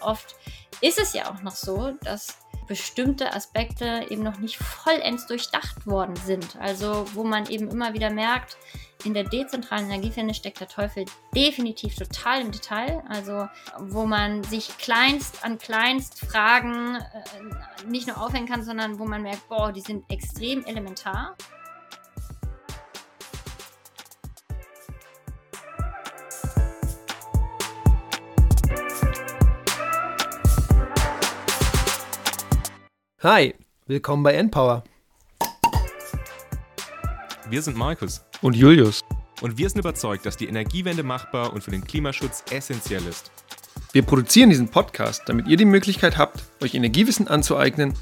oft ist es ja auch noch so, dass bestimmte Aspekte eben noch nicht vollends durchdacht worden sind. Also wo man eben immer wieder merkt, in der dezentralen Energiewende steckt der Teufel definitiv total im Detail. Also wo man sich kleinst an kleinst Fragen äh, nicht nur aufhängen kann, sondern wo man merkt, boah, die sind extrem elementar. Hi, willkommen bei Endpower. Wir sind Markus und Julius. Und wir sind überzeugt, dass die Energiewende machbar und für den Klimaschutz essentiell ist. Wir produzieren diesen Podcast, damit ihr die Möglichkeit habt, euch Energiewissen anzueignen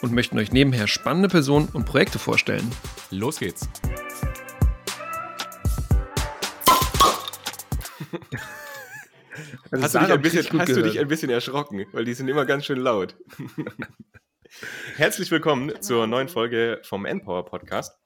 und möchten euch nebenher spannende Personen und Projekte vorstellen. Los geht's. Hast, du dich, ein bisschen, hast du dich ein bisschen erschrocken, weil die sind immer ganz schön laut. Herzlich willkommen zur neuen Folge vom Npower Podcast.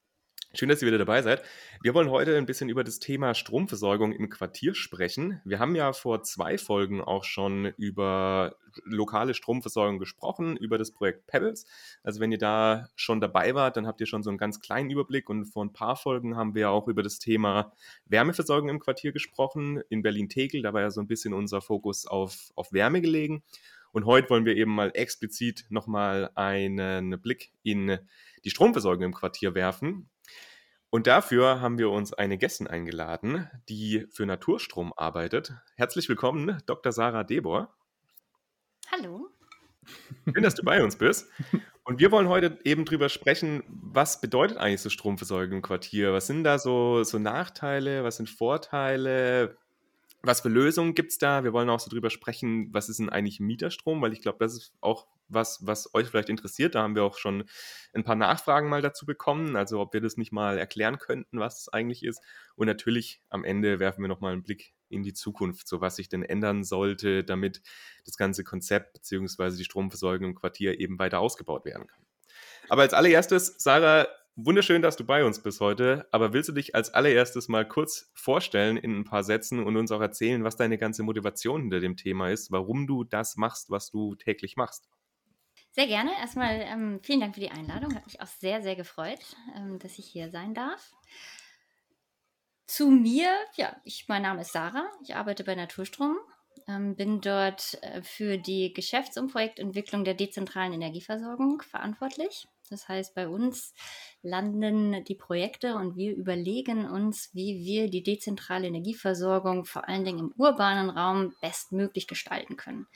Schön, dass ihr wieder dabei seid. Wir wollen heute ein bisschen über das Thema Stromversorgung im Quartier sprechen. Wir haben ja vor zwei Folgen auch schon über lokale Stromversorgung gesprochen, über das Projekt Pebbles. Also wenn ihr da schon dabei wart, dann habt ihr schon so einen ganz kleinen Überblick. Und vor ein paar Folgen haben wir auch über das Thema Wärmeversorgung im Quartier gesprochen. In Berlin-Tegel, da war ja so ein bisschen unser Fokus auf, auf Wärme gelegen. Und heute wollen wir eben mal explizit nochmal einen Blick in die Stromversorgung im Quartier werfen. Und dafür haben wir uns eine Gästin eingeladen, die für Naturstrom arbeitet. Herzlich willkommen, Dr. Sarah Debor. Hallo. Schön, dass du bei uns bist. Und wir wollen heute eben drüber sprechen, was bedeutet eigentlich so Stromversorgung im Quartier? Was sind da so, so Nachteile? Was sind Vorteile? Was für Lösungen gibt es da? Wir wollen auch so drüber sprechen, was ist denn eigentlich Mieterstrom, weil ich glaube, das ist auch was, was euch vielleicht interessiert. Da haben wir auch schon ein paar Nachfragen mal dazu bekommen, also ob wir das nicht mal erklären könnten, was es eigentlich ist. Und natürlich am Ende werfen wir nochmal einen Blick in die Zukunft, so was sich denn ändern sollte, damit das ganze Konzept bzw. die Stromversorgung im Quartier eben weiter ausgebaut werden kann. Aber als allererstes, Sarah, Wunderschön, dass du bei uns bist heute, aber willst du dich als allererstes mal kurz vorstellen in ein paar Sätzen und uns auch erzählen, was deine ganze Motivation hinter dem Thema ist, warum du das machst, was du täglich machst? Sehr gerne. Erstmal ähm, vielen Dank für die Einladung. Hat mich auch sehr, sehr gefreut, ähm, dass ich hier sein darf. Zu mir, ja, ich, mein Name ist Sarah. Ich arbeite bei Naturstrom, ähm, bin dort äh, für die Geschäfts- und Projektentwicklung der dezentralen Energieversorgung verantwortlich. Das heißt, bei uns landen die Projekte und wir überlegen uns, wie wir die dezentrale Energieversorgung vor allen Dingen im urbanen Raum bestmöglich gestalten können.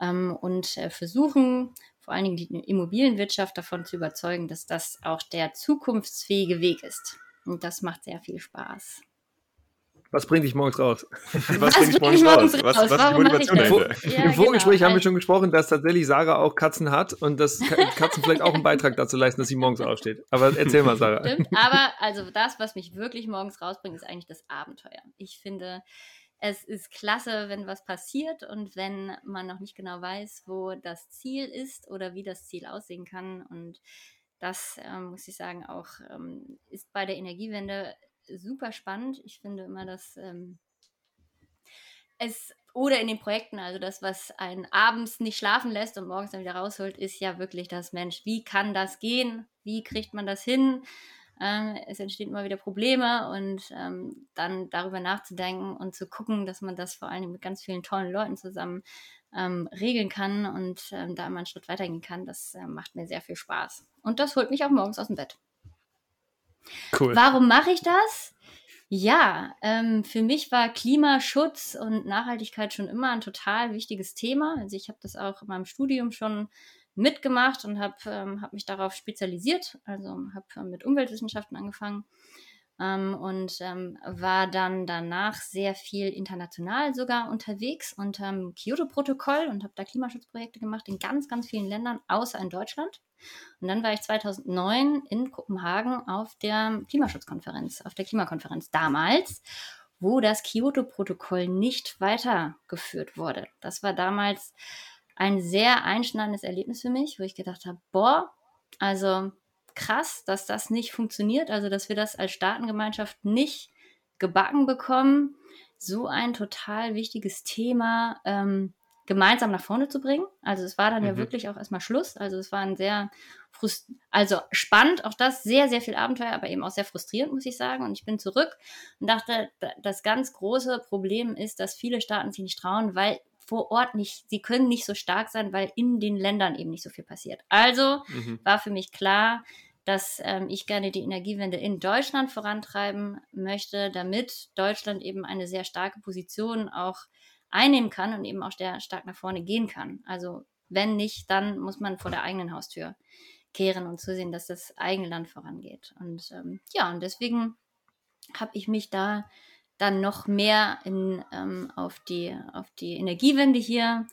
Ähm, und äh, versuchen vor allen Dingen die Immobilienwirtschaft davon zu überzeugen, dass das auch der zukunftsfähige Weg ist. Und das macht sehr viel Spaß. Was bringt dich morgens raus? Was, was bringt dich morgens raus? Was, was ist die Motivation dahinter? Ja, Im Vorgespräch genau. haben wir schon gesprochen, dass tatsächlich Sarah auch Katzen hat und dass Katzen vielleicht auch einen Beitrag dazu leisten, dass sie morgens aufsteht. Aber erzähl mal, Sarah. Stimmt, aber also das, was mich wirklich morgens rausbringt, ist eigentlich das Abenteuer. Ich finde, es ist klasse, wenn was passiert und wenn man noch nicht genau weiß, wo das Ziel ist oder wie das Ziel aussehen kann. Und das, ähm, muss ich sagen, auch ähm, ist bei der Energiewende super spannend. Ich finde immer, dass ähm, es oder in den Projekten, also das, was einen abends nicht schlafen lässt und morgens dann wieder rausholt, ist ja wirklich das Mensch. Wie kann das gehen? Wie kriegt man das hin? Ähm, es entstehen immer wieder Probleme und ähm, dann darüber nachzudenken und zu gucken, dass man das vor allem mit ganz vielen tollen Leuten zusammen ähm, regeln kann und ähm, da immer einen Schritt weitergehen kann, das äh, macht mir sehr viel Spaß. Und das holt mich auch morgens aus dem Bett. Cool. Warum mache ich das? Ja, ähm, für mich war Klimaschutz und Nachhaltigkeit schon immer ein total wichtiges Thema. Also ich habe das auch in meinem Studium schon mitgemacht und habe ähm, hab mich darauf spezialisiert. Also habe äh, mit Umweltwissenschaften angefangen ähm, und ähm, war dann danach sehr viel international sogar unterwegs unter dem Kyoto-Protokoll und habe da Klimaschutzprojekte gemacht in ganz, ganz vielen Ländern, außer in Deutschland. Und dann war ich 2009 in Kopenhagen auf der Klimaschutzkonferenz, auf der Klimakonferenz damals, wo das Kyoto-Protokoll nicht weitergeführt wurde. Das war damals ein sehr einschneidendes Erlebnis für mich, wo ich gedacht habe, boah, also krass, dass das nicht funktioniert, also dass wir das als Staatengemeinschaft nicht gebacken bekommen, so ein total wichtiges Thema ähm, gemeinsam nach vorne zu bringen. Also es war dann mhm. ja wirklich auch erstmal Schluss. Also es war ein sehr frust also spannend, auch das sehr, sehr viel Abenteuer, aber eben auch sehr frustrierend, muss ich sagen. Und ich bin zurück und dachte, das ganz große Problem ist, dass viele Staaten sich nicht trauen, weil vor Ort nicht, sie können nicht so stark sein, weil in den Ländern eben nicht so viel passiert. Also mhm. war für mich klar, dass ähm, ich gerne die Energiewende in Deutschland vorantreiben möchte, damit Deutschland eben eine sehr starke Position auch einnehmen kann und eben auch sehr stark nach vorne gehen kann. Also wenn nicht, dann muss man vor der eigenen Haustür kehren und zusehen, dass das eigene Land vorangeht. Und ähm, ja, und deswegen habe ich mich da dann noch mehr in, ähm, auf, die, auf die Energiewende hier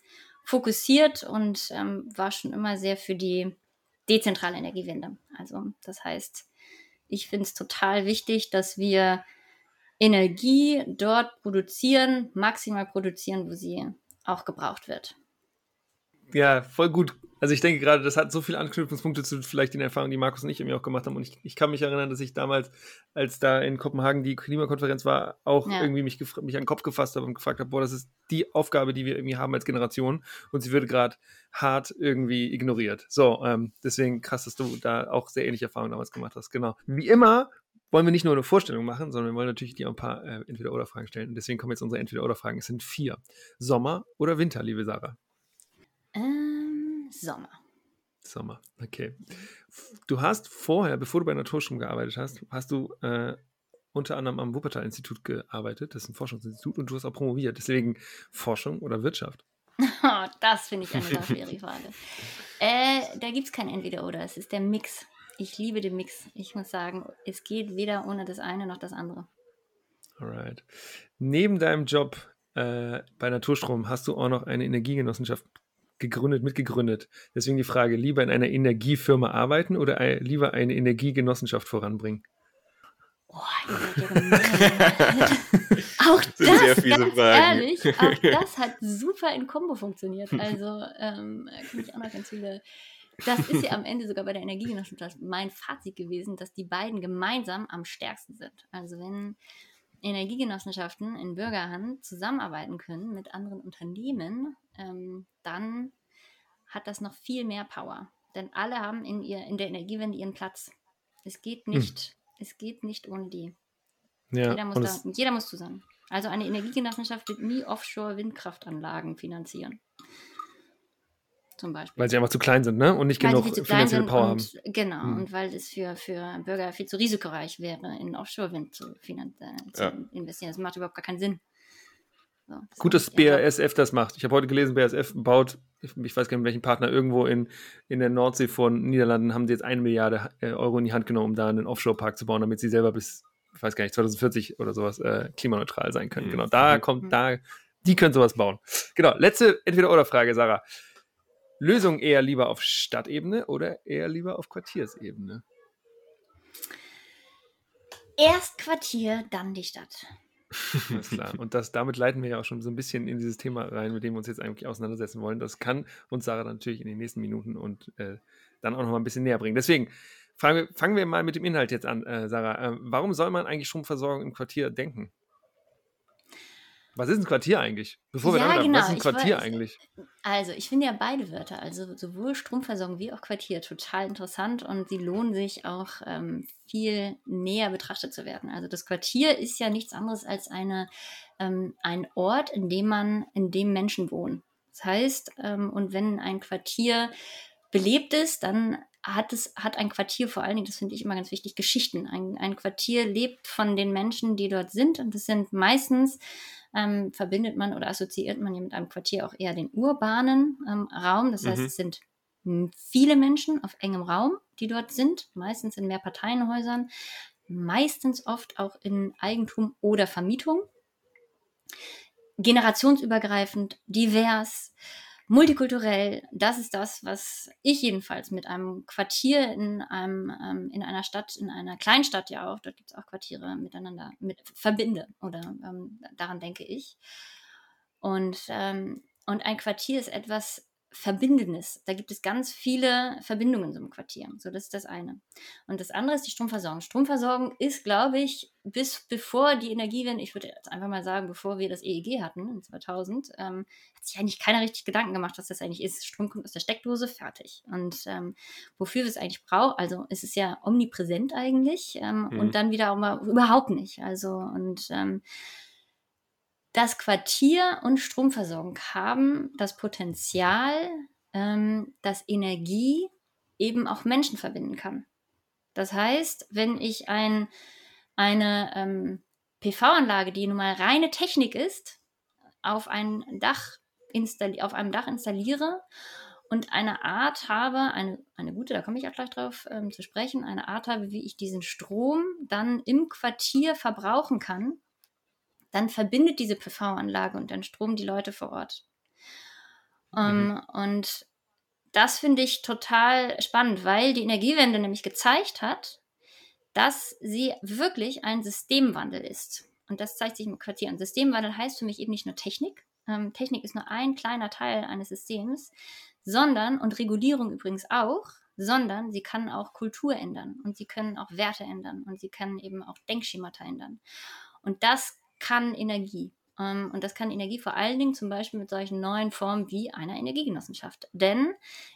fokussiert und ähm, war schon immer sehr für die dezentrale Energiewende. Also das heißt, ich finde es total wichtig, dass wir Energie dort produzieren, maximal produzieren, wo sie auch gebraucht wird. Ja, voll gut. Also ich denke gerade, das hat so viele Anknüpfungspunkte zu vielleicht den Erfahrungen, die Markus und ich irgendwie auch gemacht haben. Und ich, ich kann mich erinnern, dass ich damals, als da in Kopenhagen die Klimakonferenz war, auch ja. irgendwie mich, mich an den Kopf gefasst habe und gefragt habe, boah, das ist die Aufgabe, die wir irgendwie haben als Generation. Und sie wird gerade hart irgendwie ignoriert. So, ähm, deswegen krass, dass du da auch sehr ähnliche Erfahrungen damals gemacht hast. Genau. Wie immer wollen wir nicht nur eine Vorstellung machen, sondern wir wollen natürlich dir ein paar äh, Entweder-Oder-Fragen stellen. Und deswegen kommen jetzt unsere Entweder-Oder-Fragen. Es sind vier. Sommer oder Winter, liebe Sarah? Ähm, Sommer. Sommer, okay. Du hast vorher, bevor du bei Naturstrom gearbeitet hast, hast du äh, unter anderem am Wuppertal-Institut gearbeitet. Das ist ein Forschungsinstitut und du hast auch promoviert. Deswegen Forschung oder Wirtschaft? das finde ich eine schwere Frage. Äh, da gibt es kein Entweder-Oder. Es ist der Mix. Ich liebe den Mix. Ich muss sagen, es geht weder ohne das eine noch das andere. Alright. Neben deinem Job äh, bei Naturstrom hast du auch noch eine Energiegenossenschaft gegründet, mitgegründet. Deswegen die Frage, lieber in einer Energiefirma arbeiten oder ein, lieber eine Energiegenossenschaft voranbringen? Oh, auch das, sehr ganz Fragen. ehrlich, auch das hat super in Kombo funktioniert. Also ähm, kann ich auch noch ganz viele das ist ja am Ende sogar bei der Energiegenossenschaft mein Fazit gewesen, dass die beiden gemeinsam am stärksten sind. Also wenn Energiegenossenschaften in Bürgerhand zusammenarbeiten können mit anderen Unternehmen, ähm, dann hat das noch viel mehr Power. Denn alle haben in, ihr, in der Energiewende ihren Platz. Es geht hm. nicht, hm. es geht nicht ohne die. Ja, jeder, muss da, jeder muss zusammen. Also eine Energiegenossenschaft wird nie Offshore-Windkraftanlagen finanzieren zum Beispiel. Weil sie einfach zu klein sind, ne? Und nicht weil genug finanzielle Power und, haben. Genau, hm. und weil es für, für Bürger viel zu risikoreich wäre, in Offshore-Wind zu, äh, zu ja. investieren. Das macht überhaupt gar keinen Sinn. So, das Gut, dass BASF das macht. Ich habe heute gelesen, BASF baut, ich, weiß gar nicht, welchen Partner, irgendwo in, in der Nordsee von Niederlanden haben sie jetzt eine Milliarde äh, Euro in die Hand genommen, um da einen Offshore-Park zu bauen, damit sie selber bis, ich weiß gar nicht, 2040 oder sowas äh, klimaneutral sein können. Mhm. Genau, da kommt, mhm. da, die können sowas bauen. Genau, letzte Entweder-Oder-Frage, Sarah. Lösung eher lieber auf Stadtebene oder eher lieber auf Quartiersebene? Erst Quartier, dann die Stadt. Alles klar. Und das, damit leiten wir ja auch schon so ein bisschen in dieses Thema rein, mit dem wir uns jetzt eigentlich auseinandersetzen wollen. Das kann uns Sarah natürlich in den nächsten Minuten und äh, dann auch noch mal ein bisschen näher bringen. Deswegen fangen wir, fangen wir mal mit dem Inhalt jetzt an, äh, Sarah. Äh, warum soll man eigentlich Stromversorgung im Quartier denken? Was ist ein Quartier eigentlich? Bevor wir ja, damit genau. was ist ein Quartier weiß, eigentlich? Also, ich finde ja beide Wörter, also sowohl Stromversorgung wie auch Quartier, total interessant und sie lohnen sich auch ähm, viel näher betrachtet zu werden. Also, das Quartier ist ja nichts anderes als eine, ähm, ein Ort, in dem man, in dem Menschen wohnen. Das heißt, ähm, und wenn ein Quartier belebt ist, dann hat es hat ein Quartier vor allen Dingen, das finde ich immer ganz wichtig, Geschichten. Ein, ein Quartier lebt von den Menschen, die dort sind und das sind meistens ähm, verbindet man oder assoziiert man ja mit einem Quartier auch eher den urbanen ähm, Raum. Das heißt, mhm. es sind viele Menschen auf engem Raum, die dort sind, meistens in Mehrparteienhäusern, meistens oft auch in Eigentum oder Vermietung. Generationsübergreifend, divers multikulturell, das ist das, was ich jedenfalls mit einem Quartier in einem, ähm, in einer Stadt, in einer Kleinstadt ja auch, dort gibt es auch Quartiere miteinander mit verbinde oder ähm, daran denke ich. Und, ähm, und ein Quartier ist etwas, Verbindendes. Da gibt es ganz viele Verbindungen so im Quartier. So, das ist das eine. Und das andere ist die Stromversorgung. Stromversorgung ist, glaube ich, bis bevor die Energiewende, ich würde jetzt einfach mal sagen, bevor wir das EEG hatten in 2000, ähm, hat sich eigentlich keiner richtig Gedanken gemacht, was das eigentlich ist. Strom kommt aus der Steckdose, fertig. Und ähm, wofür wir es eigentlich brauchen, also es ist ja omnipräsent eigentlich ähm, mhm. und dann wieder auch mal überhaupt nicht. Also und ähm, das Quartier und Stromversorgung haben das Potenzial, ähm, dass Energie eben auch Menschen verbinden kann. Das heißt, wenn ich ein, eine ähm, PV-Anlage, die nun mal reine Technik ist, auf ein Dach auf einem Dach installiere und eine Art habe, eine, eine gute, da komme ich auch gleich drauf ähm, zu sprechen, eine Art habe, wie ich diesen Strom dann im Quartier verbrauchen kann, dann verbindet diese PV-Anlage und den Strom die Leute vor Ort. Um, ähm, mhm. Und das finde ich total spannend, weil die Energiewende nämlich gezeigt hat, dass sie wirklich ein Systemwandel ist. Und das zeigt sich im Quartier. Und Systemwandel heißt für mich eben nicht nur Technik. Ähm, Technik ist nur ein kleiner Teil eines Systems, sondern, und Regulierung übrigens auch, sondern sie kann auch Kultur ändern und sie können auch Werte ändern und sie können eben auch Denkschemata ändern. Und das kann Energie. Ähm, und das kann Energie vor allen Dingen zum Beispiel mit solchen neuen Formen wie einer Energiegenossenschaft. Denn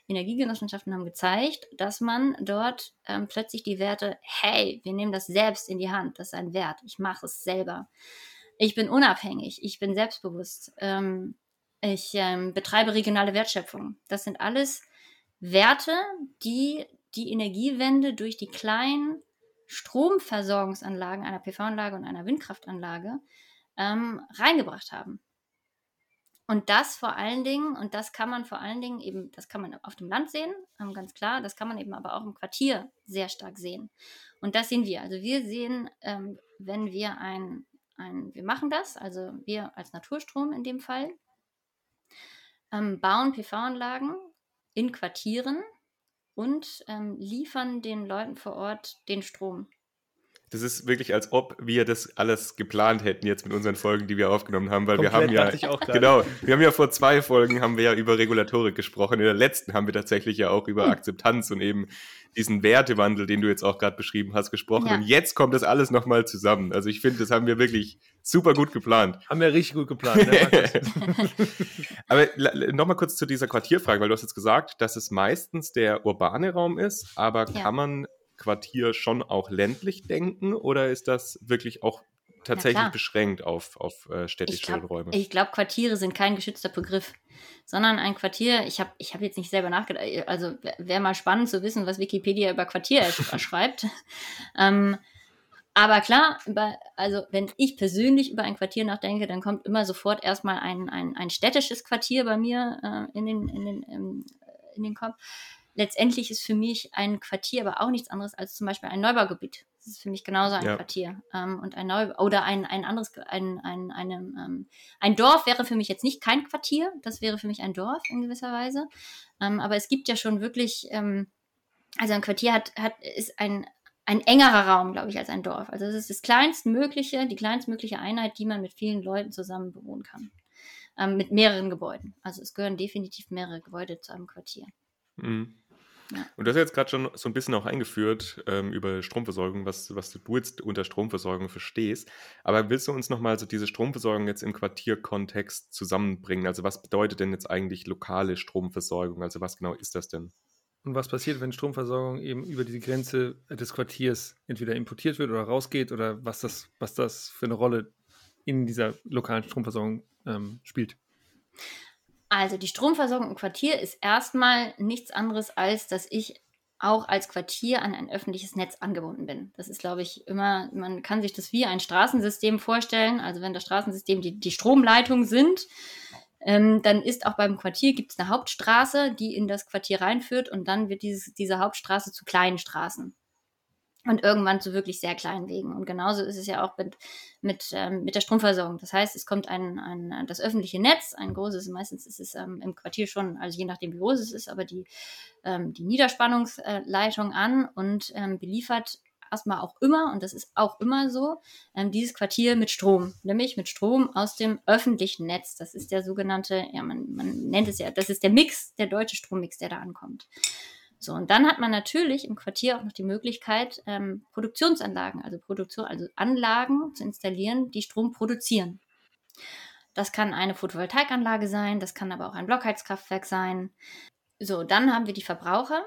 Energiegenossenschaften haben gezeigt, dass man dort ähm, plötzlich die Werte, hey, wir nehmen das selbst in die Hand, das ist ein Wert, ich mache es selber. Ich bin unabhängig, ich bin selbstbewusst, ähm, ich ähm, betreibe regionale Wertschöpfung. Das sind alles Werte, die die Energiewende durch die kleinen Stromversorgungsanlagen einer PV-Anlage und einer Windkraftanlage ähm, reingebracht haben. Und das vor allen Dingen, und das kann man vor allen Dingen eben, das kann man auf dem Land sehen, ähm, ganz klar, das kann man eben aber auch im Quartier sehr stark sehen. Und das sehen wir. Also wir sehen, ähm, wenn wir ein, ein, wir machen das, also wir als Naturstrom in dem Fall, ähm, bauen PV-Anlagen in Quartieren und ähm, liefern den Leuten vor Ort den Strom. Das ist wirklich, als ob wir das alles geplant hätten jetzt mit unseren Folgen, die wir aufgenommen haben, weil Komplett wir haben ja genau, wir haben ja vor zwei Folgen haben wir ja über Regulatorik gesprochen. In der letzten haben wir tatsächlich ja auch über hm. Akzeptanz und eben diesen Wertewandel, den du jetzt auch gerade beschrieben hast, gesprochen. Ja. Und jetzt kommt das alles nochmal zusammen. Also ich finde, das haben wir wirklich super gut geplant. Haben wir richtig gut geplant. Aber nochmal kurz zu dieser Quartierfrage, weil du hast jetzt gesagt, dass es meistens der urbane Raum ist, aber ja. kann man Quartier schon auch ländlich denken oder ist das wirklich auch tatsächlich beschränkt auf, auf äh, städtische ich glaub, Räume? Ich glaube, Quartiere sind kein geschützter Begriff, sondern ein Quartier, ich habe ich hab jetzt nicht selber nachgedacht, äh, also wäre mal spannend zu wissen, was Wikipedia über Quartier schreibt. ähm, aber klar, also wenn ich persönlich über ein Quartier nachdenke, dann kommt immer sofort erstmal ein, ein, ein städtisches Quartier bei mir äh, in, den, in, den, ähm, in den Kopf letztendlich ist für mich ein Quartier aber auch nichts anderes als zum Beispiel ein Neubaugebiet. Das ist für mich genauso ein ja. Quartier. Ähm, und ein Neu oder ein, ein anderes, ein, ein, eine, ähm, ein Dorf wäre für mich jetzt nicht kein Quartier, das wäre für mich ein Dorf in gewisser Weise. Ähm, aber es gibt ja schon wirklich, ähm, also ein Quartier hat, hat, ist ein, ein engerer Raum, glaube ich, als ein Dorf. Also es ist das kleinstmögliche, die kleinstmögliche Einheit, die man mit vielen Leuten zusammen bewohnen kann. Ähm, mit mehreren Gebäuden. Also es gehören definitiv mehrere Gebäude zu einem Quartier. Mhm. Und du hast jetzt gerade schon so ein bisschen auch eingeführt ähm, über Stromversorgung, was, was du jetzt unter Stromversorgung verstehst. Aber willst du uns nochmal so diese Stromversorgung jetzt im Quartierkontext zusammenbringen? Also was bedeutet denn jetzt eigentlich lokale Stromversorgung? Also was genau ist das denn? Und was passiert, wenn Stromversorgung eben über die Grenze des Quartiers entweder importiert wird oder rausgeht oder was das, was das für eine Rolle in dieser lokalen Stromversorgung ähm, spielt? Also die Stromversorgung im Quartier ist erstmal nichts anderes, als dass ich auch als Quartier an ein öffentliches Netz angebunden bin. Das ist, glaube ich, immer, man kann sich das wie ein Straßensystem vorstellen. Also wenn das Straßensystem die, die Stromleitungen sind, ähm, dann ist auch beim Quartier gibt es eine Hauptstraße, die in das Quartier reinführt und dann wird dieses, diese Hauptstraße zu kleinen Straßen und irgendwann zu wirklich sehr kleinen Wegen. Und genauso ist es ja auch mit, mit, ähm, mit der Stromversorgung. Das heißt, es kommt ein, ein, das öffentliche Netz, ein großes, meistens ist es ähm, im Quartier schon, also je nachdem wie groß es ist, aber die, ähm, die Niederspannungsleitung an und ähm, beliefert erstmal auch immer, und das ist auch immer so, ähm, dieses Quartier mit Strom, nämlich mit Strom aus dem öffentlichen Netz. Das ist der sogenannte, ja, man, man nennt es ja, das ist der Mix, der deutsche Strommix, der da ankommt. So, und dann hat man natürlich im Quartier auch noch die Möglichkeit, ähm, Produktionsanlagen, also Produktion, also Anlagen zu installieren, die Strom produzieren. Das kann eine Photovoltaikanlage sein, das kann aber auch ein Blockheizkraftwerk sein. So, dann haben wir die Verbraucher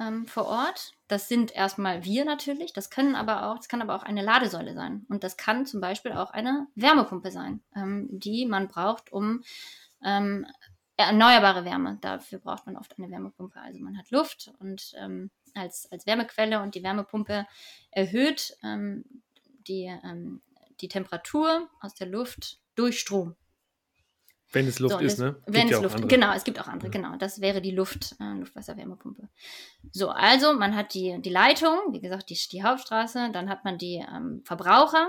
ähm, vor Ort. Das sind erstmal wir natürlich, das können aber auch, das kann aber auch eine Ladesäule sein. Und das kann zum Beispiel auch eine Wärmepumpe sein, ähm, die man braucht, um ähm, erneuerbare Wärme. Dafür braucht man oft eine Wärmepumpe. Also man hat Luft und ähm, als, als Wärmequelle und die Wärmepumpe erhöht ähm, die, ähm, die Temperatur aus der Luft durch Strom. Wenn es Luft so, ist, ne? Gibt wenn es Luft, andere. genau, es gibt auch andere, ja. genau. Das wäre die Luft, äh, Luftwasserwärmepumpe. So, also man hat die, die Leitung, wie gesagt, die, die Hauptstraße, dann hat man die ähm, Verbraucher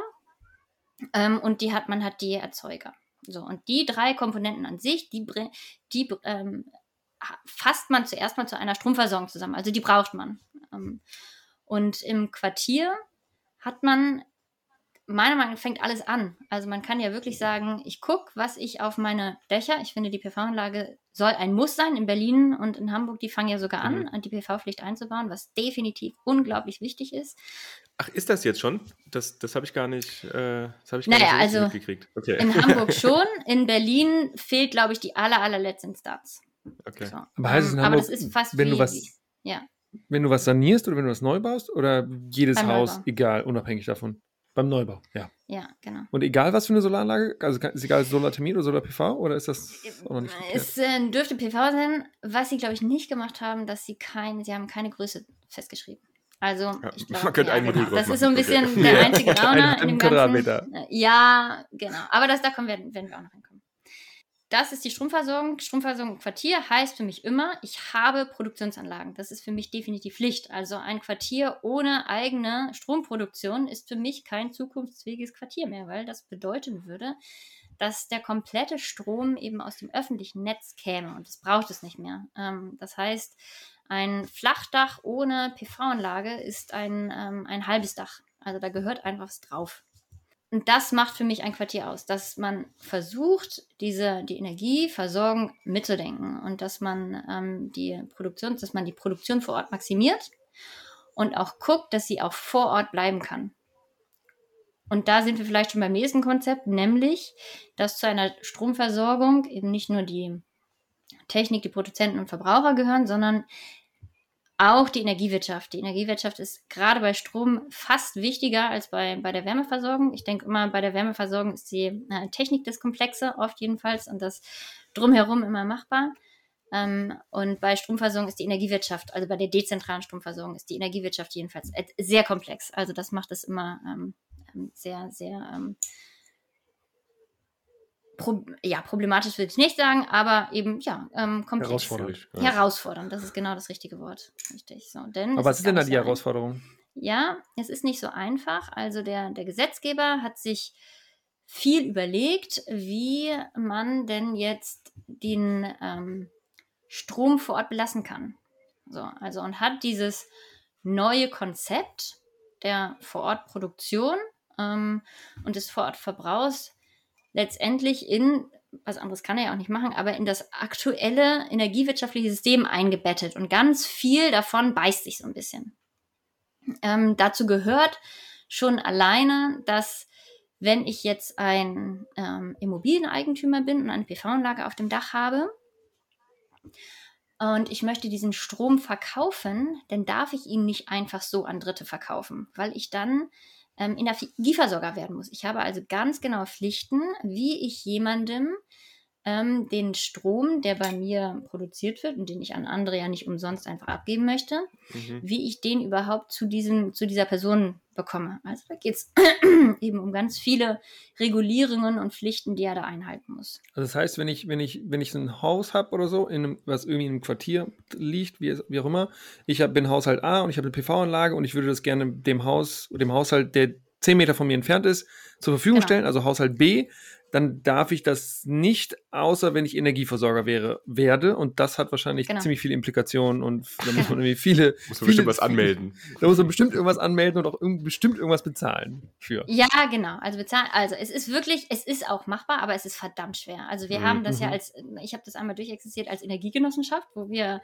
ähm, und die hat man hat die Erzeuger. So, und die drei Komponenten an sich, die, die ähm, fasst man zuerst mal zu einer Stromversorgung zusammen. Also die braucht man. Ähm, und im Quartier hat man meiner Meinung nach fängt alles an. Also man kann ja wirklich sagen, ich gucke, was ich auf meine Dächer, ich finde, die PV-Anlage soll ein Muss sein. In Berlin und in Hamburg, die fangen ja sogar an, mhm. die PV-Pflicht einzubauen, was definitiv unglaublich wichtig ist. Ach, ist das jetzt schon? Das, das habe ich gar nicht, äh, das ich gar naja, nicht so also mitgekriegt. Okay. In Hamburg schon, in Berlin fehlt, glaube ich, die aller, allerletzte Instanz. Okay. So. Aber heißt es in Hamburg, Aber das ist fast wenn du was, ja. Wenn du was sanierst oder wenn du was neu baust oder jedes Beim Haus, Neubau. egal, unabhängig davon? Beim Neubau, ja. Ja, genau. Und egal was für eine Solaranlage, also ist egal Solarthermie oder Solar-PV oder ist das auch noch nicht Es äh, dürfte PV sein. Was sie, glaube ich, nicht gemacht haben, dass sie kein, sie haben keine Größe festgeschrieben. Also, ja, ich glaube, man könnte ja, ein Modul genau. Das ist so ein bisschen okay. der einzige Gauner in dem Quadratmeter. Ganzen. Ja, genau. Aber das, da kommen wir, werden wir auch noch hinkommen. Das ist die Stromversorgung. Stromversorgung im Quartier heißt für mich immer, ich habe Produktionsanlagen. Das ist für mich definitiv Pflicht. Also ein Quartier ohne eigene Stromproduktion ist für mich kein zukunftsfähiges Quartier mehr, weil das bedeuten würde, dass der komplette Strom eben aus dem öffentlichen Netz käme und das braucht es nicht mehr. Ähm, das heißt, ein Flachdach ohne PV-Anlage ist ein, ähm, ein halbes Dach. Also da gehört einfach was drauf. Und das macht für mich ein Quartier aus, dass man versucht, diese, die Energieversorgung mitzudenken und dass man ähm, die Produktion, dass man die Produktion vor Ort maximiert und auch guckt, dass sie auch vor Ort bleiben kann. Und da sind wir vielleicht schon beim nächsten Konzept, nämlich, dass zu einer Stromversorgung eben nicht nur die Technik, die Produzenten und Verbraucher gehören, sondern auch die Energiewirtschaft. Die Energiewirtschaft ist gerade bei Strom fast wichtiger als bei, bei der Wärmeversorgung. Ich denke immer, bei der Wärmeversorgung ist die äh, Technik das Komplexe, oft jedenfalls, und das drumherum immer machbar. Ähm, und bei Stromversorgung ist die Energiewirtschaft, also bei der dezentralen Stromversorgung ist die Energiewirtschaft jedenfalls sehr komplex. Also das macht es immer ähm, ähm sehr, sehr ähm, pro, ja, problematisch würde ich nicht sagen, aber eben, ja, ähm, komplex. Herausfordernd. Ja. Herausfordernd, das ist genau das richtige Wort. Richtig. So, denn aber was ist denn da die Herausforderung? Ja, es ist nicht so einfach. Also der, der Gesetzgeber hat sich viel überlegt, wie man denn jetzt den ähm, Strom vor Ort belassen kann. So, also und hat dieses neue Konzept der Vorortproduktion ähm, und des Vorortverbrauchs letztendlich in, was anderes kann er ja auch nicht machen, aber in das aktuelle energiewirtschaftliche System eingebettet und ganz viel davon beißt sich so ein bisschen. Ähm, dazu gehört schon alleine, dass wenn ich jetzt ein ähm, Immobilieneigentümer bin und eine PV-Anlage auf dem Dach habe und ich möchte diesen Strom verkaufen, dann darf ich ihn nicht einfach so an Dritte verkaufen, weil ich dann ähm, Energieversorger werden muss. Ich habe also ganz genaue Pflichten, wie ich jemandem ähm, den Strom, der bei mir produziert wird und den ich an andere ja nicht umsonst einfach abgeben möchte, mhm. wie ich den überhaupt zu, diesem, zu dieser Person bekomme. Also da geht es eben um ganz viele Regulierungen und Pflichten, die er da einhalten muss. Also das heißt, wenn ich, wenn ich, wenn ich ein Haus habe oder so, in einem, was irgendwie in einem Quartier liegt, wie, wie auch immer, ich hab, bin Haushalt A und ich habe eine PV-Anlage und ich würde das gerne dem Haus, dem Haushalt, der 10 Meter von mir entfernt ist, zur Verfügung genau. stellen, also Haushalt B, dann darf ich das nicht, außer wenn ich Energieversorger wäre, werde. Und das hat wahrscheinlich genau. ziemlich viele Implikationen und da muss man irgendwie viele. muss man bestimmt was anmelden. Da muss man bestimmt irgendwas anmelden und auch bestimmt irgendwas bezahlen für. Ja, genau. Also bezahlen. Also es ist wirklich, es ist auch machbar, aber es ist verdammt schwer. Also wir mhm. haben das ja mhm. als, ich habe das einmal durchexistiert als Energiegenossenschaft, wo wir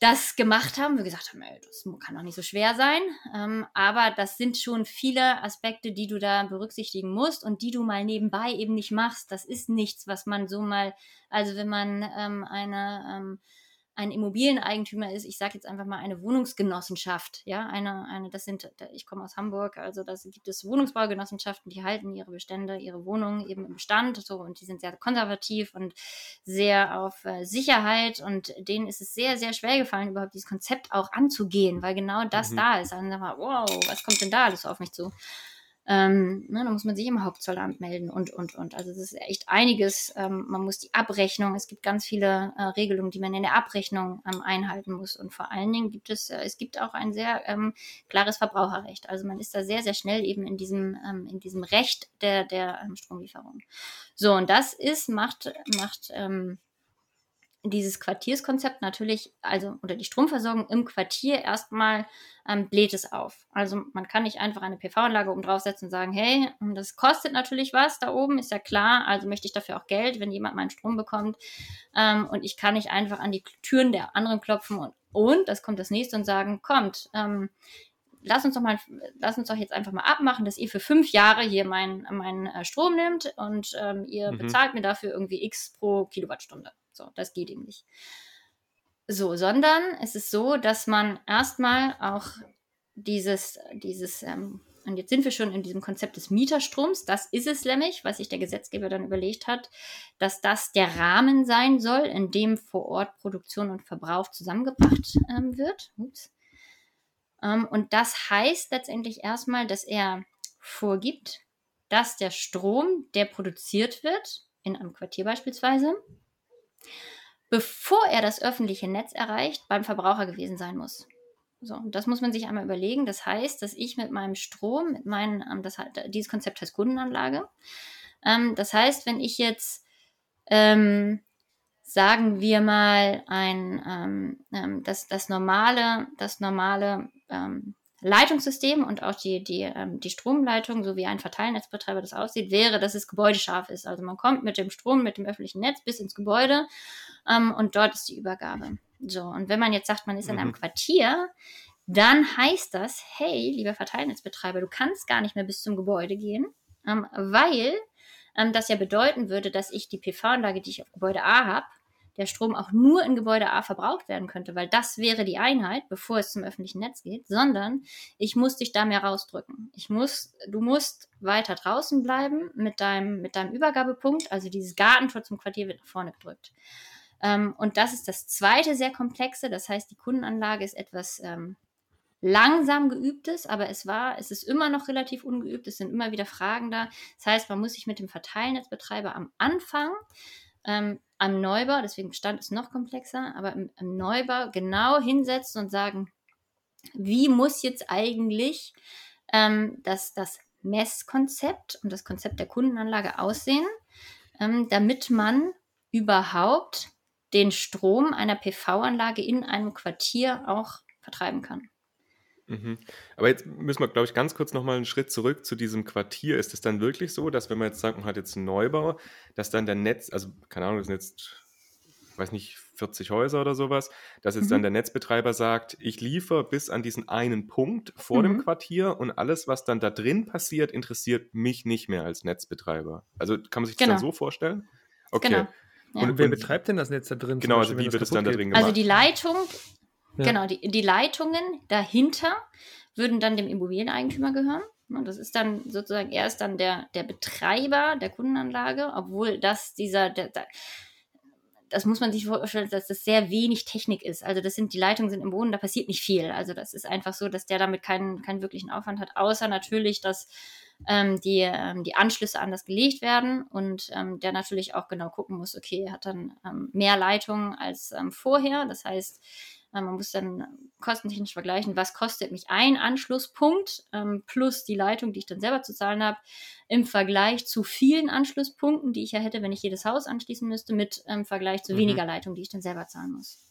das gemacht haben, wir gesagt haben, ey, das kann doch nicht so schwer sein. Ähm, aber das sind schon viele Aspekte, die du da berücksichtigen musst und die du mal nebenbei eben nicht machst. Das ist nichts, was man so mal, also wenn man ähm, eine ähm, ein Immobilieneigentümer ist, ich sage jetzt einfach mal eine Wohnungsgenossenschaft, ja, eine, eine, das sind, ich komme aus Hamburg, also da gibt es Wohnungsbaugenossenschaften, die halten ihre Bestände, ihre Wohnungen eben im Bestand, so, und die sind sehr konservativ und sehr auf äh, Sicherheit und denen ist es sehr, sehr schwer gefallen, überhaupt dieses Konzept auch anzugehen, weil genau das mhm. da ist. Also, wow, was kommt denn da alles auf mich zu? Ähm, ne, da muss man sich im Hauptzollamt melden und, und, und. Also das ist echt einiges. Ähm, man muss die Abrechnung, es gibt ganz viele äh, Regelungen, die man in der Abrechnung ähm, einhalten muss. Und vor allen Dingen gibt es, äh, es gibt auch ein sehr ähm, klares Verbraucherrecht. Also man ist da sehr, sehr schnell eben in diesem, ähm, in diesem Recht der, der ähm, Stromlieferung. So, und das ist, macht, macht dieses Quartierskonzept natürlich, also oder die Stromversorgung im Quartier erstmal ähm, bläht es auf. Also man kann nicht einfach eine PV-Anlage oben draufsetzen und sagen, hey, das kostet natürlich was da oben, ist ja klar, also möchte ich dafür auch Geld, wenn jemand meinen Strom bekommt. Ähm, und ich kann nicht einfach an die Türen der anderen klopfen und, und das kommt das nächste und sagen, kommt, ähm, lass uns doch mal, lass uns doch jetzt einfach mal abmachen, dass ihr für fünf Jahre hier meinen mein, äh, Strom nimmt und ähm, ihr mhm. bezahlt mir dafür irgendwie X pro Kilowattstunde. So, das geht eben nicht. So, sondern es ist so, dass man erstmal auch dieses, dieses, ähm, und jetzt sind wir schon in diesem Konzept des Mieterstroms, das ist es nämlich, was sich der Gesetzgeber dann überlegt hat, dass das der Rahmen sein soll, in dem vor Ort Produktion und Verbrauch zusammengebracht ähm, wird. Ähm, und das heißt letztendlich erstmal, dass er vorgibt, dass der Strom, der produziert wird, in einem Quartier beispielsweise, bevor er das öffentliche Netz erreicht, beim Verbraucher gewesen sein muss. So, das muss man sich einmal überlegen. Das heißt, dass ich mit meinem Strom, mit meinen, ähm, das, dieses Konzept heißt Kundenanlage. Ähm, das heißt, wenn ich jetzt, ähm, sagen wir mal, ein, ähm, ähm das, das normale, das normale ähm, Leitungssystem und auch die, die, ähm, die Stromleitung, so wie ein Verteilnetzbetreiber das aussieht, wäre, dass es gebäudescharf ist. Also man kommt mit dem Strom, mit dem öffentlichen Netz bis ins Gebäude ähm, und dort ist die Übergabe. So, und wenn man jetzt sagt, man ist in einem mhm. Quartier, dann heißt das, hey, lieber Verteilnetzbetreiber, du kannst gar nicht mehr bis zum Gebäude gehen, ähm, weil ähm, das ja bedeuten würde, dass ich die PV-Anlage, die ich auf Gebäude A habe, der Strom auch nur in Gebäude A verbraucht werden könnte, weil das wäre die Einheit, bevor es zum öffentlichen Netz geht, sondern ich muss dich da mehr rausdrücken. Ich muss, du musst weiter draußen bleiben mit deinem, mit deinem Übergabepunkt, also dieses Gartentor zum Quartier wird nach vorne gedrückt. Ähm, und das ist das zweite sehr komplexe, das heißt, die Kundenanlage ist etwas ähm, langsam geübtes, aber es war, es ist immer noch relativ ungeübt, es sind immer wieder Fragen da. Das heißt, man muss sich mit dem Verteilnetzbetreiber am Anfang ähm, am Neubau, deswegen Bestand ist noch komplexer, aber im, im Neubau genau hinsetzen und sagen, wie muss jetzt eigentlich ähm, das, das Messkonzept und das Konzept der Kundenanlage aussehen, ähm, damit man überhaupt den Strom einer PV-Anlage in einem Quartier auch vertreiben kann. Mhm. Aber jetzt müssen wir, glaube ich, ganz kurz nochmal einen Schritt zurück zu diesem Quartier. Ist es dann wirklich so, dass wenn man jetzt sagt, man hat jetzt einen Neubau, dass dann der Netz, also keine Ahnung, das sind jetzt, weiß nicht, 40 Häuser oder sowas, dass jetzt mhm. dann der Netzbetreiber sagt, ich liefere bis an diesen einen Punkt vor mhm. dem Quartier und alles, was dann da drin passiert, interessiert mich nicht mehr als Netzbetreiber. Also kann man sich das dann genau. so vorstellen? Okay. Genau. Ja. Und wer betreibt denn das Netz da drin? Genau, also wie wird es dann da drin gemacht? Also die Leitung Genau, die, die Leitungen dahinter würden dann dem Immobilieneigentümer gehören. Das ist dann sozusagen, er ist dann der, der Betreiber der Kundenanlage, obwohl das dieser, der, der, das muss man sich vorstellen, dass das sehr wenig Technik ist. Also das sind, die Leitungen sind im Boden, da passiert nicht viel. Also das ist einfach so, dass der damit keinen, keinen wirklichen Aufwand hat, außer natürlich, dass ähm, die, ähm, die Anschlüsse anders gelegt werden und ähm, der natürlich auch genau gucken muss, okay, er hat dann ähm, mehr Leitungen als ähm, vorher. Das heißt, man muss dann kostentechnisch vergleichen, was kostet mich ein Anschlusspunkt ähm, plus die Leitung, die ich dann selber zu zahlen habe, im Vergleich zu vielen Anschlusspunkten, die ich ja hätte, wenn ich jedes Haus anschließen müsste, mit im ähm, Vergleich zu mhm. weniger Leitung, die ich dann selber zahlen muss.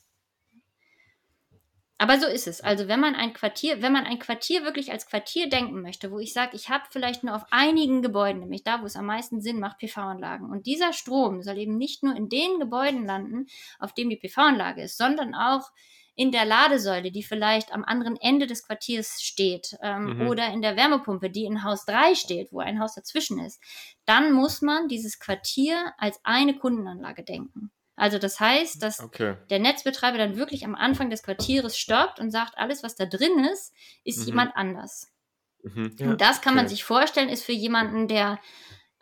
Aber so ist es. Also wenn man ein Quartier, wenn man ein Quartier wirklich als Quartier denken möchte, wo ich sage, ich habe vielleicht nur auf einigen Gebäuden, nämlich da, wo es am meisten Sinn macht, PV-Anlagen. Und dieser Strom soll eben nicht nur in den Gebäuden landen, auf dem die PV-Anlage ist, sondern auch in der Ladesäule, die vielleicht am anderen Ende des Quartiers steht, ähm, mhm. oder in der Wärmepumpe, die in Haus 3 steht, wo ein Haus dazwischen ist, dann muss man dieses Quartier als eine Kundenanlage denken. Also das heißt, dass okay. der Netzbetreiber dann wirklich am Anfang des Quartieres stoppt und sagt, alles, was da drin ist, ist mhm. jemand anders. Mhm. Ja, und das kann okay. man sich vorstellen, ist für jemanden, der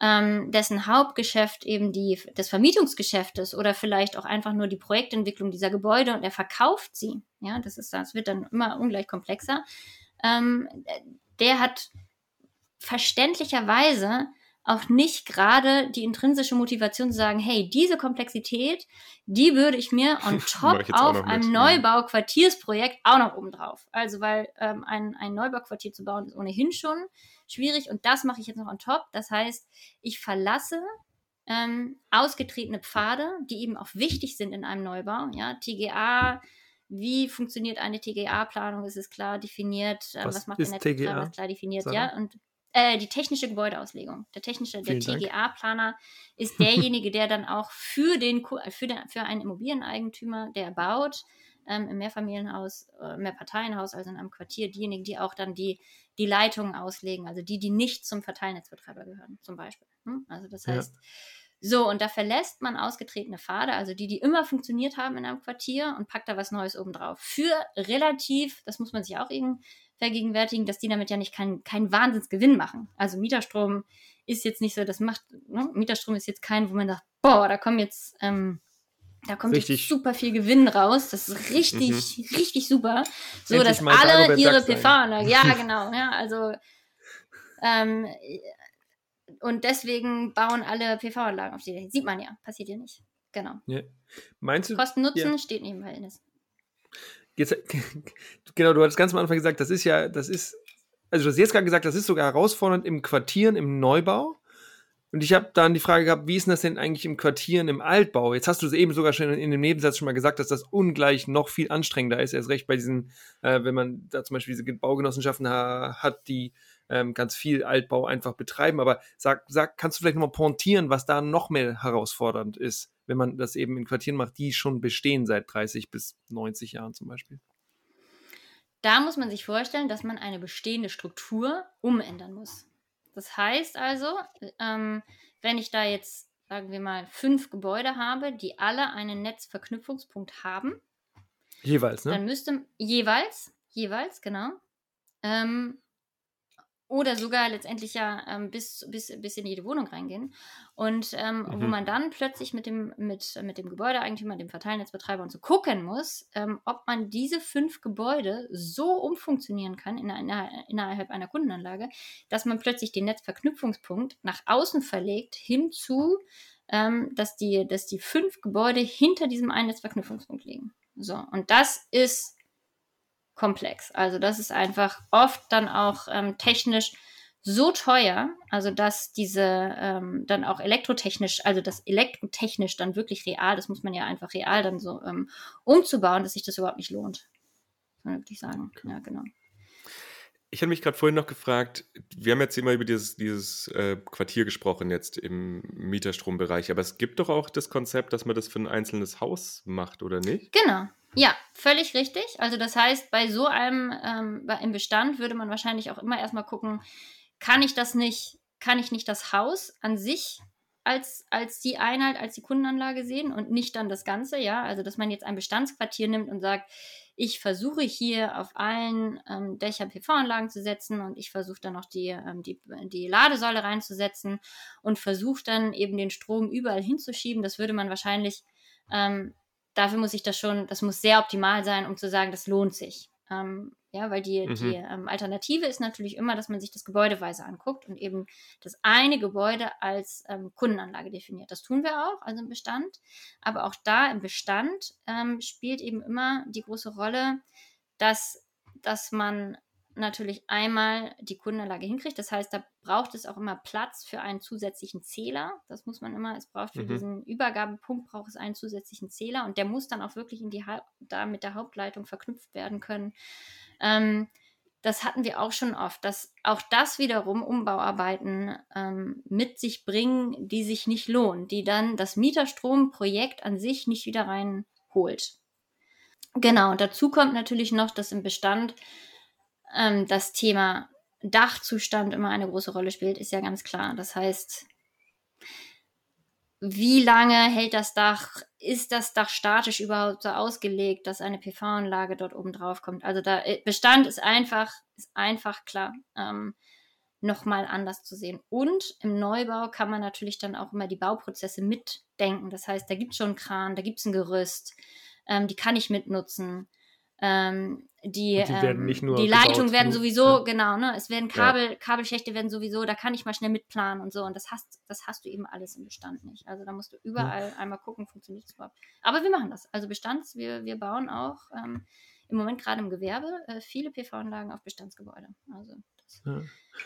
ähm, dessen Hauptgeschäft eben die des Vermietungsgeschäftes oder vielleicht auch einfach nur die Projektentwicklung dieser Gebäude und er verkauft sie. Ja, das ist das wird dann immer ungleich komplexer. Ähm, der hat verständlicherweise auch nicht gerade die intrinsische Motivation zu sagen, hey, diese Komplexität, die würde ich mir on top auf einem Neubau-Quartiersprojekt auch noch obendrauf. Also weil ähm, ein, ein Neubauquartier zu bauen ist ohnehin schon schwierig und das mache ich jetzt noch on top. Das heißt, ich verlasse ähm, ausgetretene Pfade, die eben auch wichtig sind in einem Neubau. Ja, TGA, wie funktioniert eine TGA-Planung? Ist es klar definiert? Äh, was, was, macht der Netzbetreiber? Ist klar definiert, Sarah? ja. Und äh, die technische Gebäudeauslegung. Der technische, der TGA-Planer ist derjenige, der dann auch für den, für den, für einen Immobilieneigentümer, der baut, ähm, im Mehrfamilienhaus, äh, Mehrparteienhaus, also in einem Quartier, diejenigen, die auch dann die, die Leitungen auslegen, also die, die nicht zum Verteilnetzbetreiber gehören, zum Beispiel. Hm? Also das heißt, ja. so, und da verlässt man ausgetretene Pfade, also die, die immer funktioniert haben in einem Quartier und packt da was Neues obendrauf. Für relativ, das muss man sich auch eben vergegenwärtigen, dass die damit ja nicht keinen kein Wahnsinnsgewinn machen. Also Mieterstrom ist jetzt nicht so, das macht, ne? Mieterstrom ist jetzt kein, wo man sagt, boah, da kommen jetzt, ähm, da kommt richtig. super viel Gewinn raus. Das ist richtig, mhm. richtig super. So, Endlich dass alle ihre PV-Anlage, ja, genau, ja, also, ähm, und deswegen bauen alle PV-Anlagen auf die. Sieht man ja, passiert ja nicht. Genau. Ja. Meinst du? Kosten-Nutzen ja. steht nebenbei. Jetzt, genau, du hattest ganz am Anfang gesagt, das ist ja, das ist, also du hast jetzt gerade gesagt, das ist sogar herausfordernd im Quartieren, im Neubau. Und ich habe dann die Frage gehabt, wie ist das denn eigentlich im Quartieren, im Altbau? Jetzt hast du es eben sogar schon in dem Nebensatz schon mal gesagt, dass das ungleich noch viel anstrengender ist. Erst recht bei diesen, äh, wenn man da zum Beispiel diese Baugenossenschaften ha hat, die ähm, ganz viel Altbau einfach betreiben. Aber sag, sag, kannst du vielleicht nochmal pointieren, was da noch mehr herausfordernd ist, wenn man das eben in Quartieren macht, die schon bestehen seit 30 bis 90 Jahren zum Beispiel? Da muss man sich vorstellen, dass man eine bestehende Struktur umändern muss. Das heißt also, ähm, wenn ich da jetzt, sagen wir mal, fünf Gebäude habe, die alle einen Netzverknüpfungspunkt haben. Jeweils, ne? Dann müsste jeweils, jeweils, genau. Ähm, oder sogar letztendlich ja ähm, bis, bis, bis in jede Wohnung reingehen. Und ähm, mhm. wo man dann plötzlich mit dem, mit, mit dem Gebäudeeigentümer, dem Verteilnetzbetreiber und so gucken muss, ähm, ob man diese fünf Gebäude so umfunktionieren kann in einer, innerhalb einer Kundenanlage, dass man plötzlich den Netzverknüpfungspunkt nach außen verlegt, hinzu, ähm, dass, die, dass die fünf Gebäude hinter diesem einen Netzverknüpfungspunkt liegen. So, und das ist komplex. Also das ist einfach oft dann auch ähm, technisch so teuer, also dass diese ähm, dann auch elektrotechnisch, also das elektrotechnisch dann wirklich real, das muss man ja einfach real dann so ähm, umzubauen, dass sich das überhaupt nicht lohnt. Kann man wirklich sagen. Ja, genau. Ich habe mich gerade vorhin noch gefragt, wir haben jetzt immer über dieses, dieses äh, Quartier gesprochen, jetzt im Mieterstrombereich, aber es gibt doch auch das Konzept, dass man das für ein einzelnes Haus macht, oder nicht? Genau, ja, völlig richtig. Also das heißt, bei so einem ähm, im Bestand würde man wahrscheinlich auch immer erstmal gucken, kann ich das nicht, kann ich nicht das Haus an sich als, als die Einheit, als die Kundenanlage sehen und nicht dann das Ganze, ja. Also dass man jetzt ein Bestandsquartier nimmt und sagt, ich versuche hier auf allen ähm, Dächern PV-Anlagen zu setzen und ich versuche dann noch die, ähm, die, die Ladesäule reinzusetzen und versuche dann eben den Strom überall hinzuschieben. Das würde man wahrscheinlich ähm, dafür muss ich das schon, das muss sehr optimal sein, um zu sagen, das lohnt sich. Ähm, ja, weil die, mhm. die ähm, Alternative ist natürlich immer, dass man sich das gebäudeweise anguckt und eben das eine Gebäude als ähm, Kundenanlage definiert. Das tun wir auch, also im Bestand. Aber auch da im Bestand ähm, spielt eben immer die große Rolle, dass, dass man natürlich einmal die Kundenanlage hinkriegt. Das heißt, da braucht es auch immer Platz für einen zusätzlichen Zähler. Das muss man immer, es braucht für mhm. diesen Übergabepunkt braucht es einen zusätzlichen Zähler und der muss dann auch wirklich in die da mit der Hauptleitung verknüpft werden können. Ähm, das hatten wir auch schon oft, dass auch das wiederum Umbauarbeiten ähm, mit sich bringen, die sich nicht lohnen, die dann das Mieterstromprojekt an sich nicht wieder reinholt. Genau, und dazu kommt natürlich noch, dass im Bestand ähm, das Thema Dachzustand immer eine große Rolle spielt, ist ja ganz klar. Das heißt, wie lange hält das Dach? Ist das Dach statisch überhaupt so ausgelegt, dass eine PV-Anlage dort oben drauf kommt? Also da äh, Bestand ist einfach, ist einfach klar. Ähm, nochmal anders zu sehen. Und im Neubau kann man natürlich dann auch immer die Bauprozesse mitdenken. Das heißt, da gibt es schon einen Kran, da gibt es ein Gerüst, ähm, die kann ich mitnutzen. Ähm, die, die, ähm, die Leitungen werden sowieso, ja. genau, ne? Es werden Kabel, ja. Kabelschächte werden sowieso, da kann ich mal schnell mitplanen und so. Und das hast, das hast du eben alles im Bestand nicht. Also da musst du überall ja. einmal gucken, funktioniert es überhaupt. Aber wir machen das. Also Bestands, wir, wir bauen auch ähm, im Moment gerade im Gewerbe äh, viele PV-Anlagen auf Bestandsgebäude. Also ja.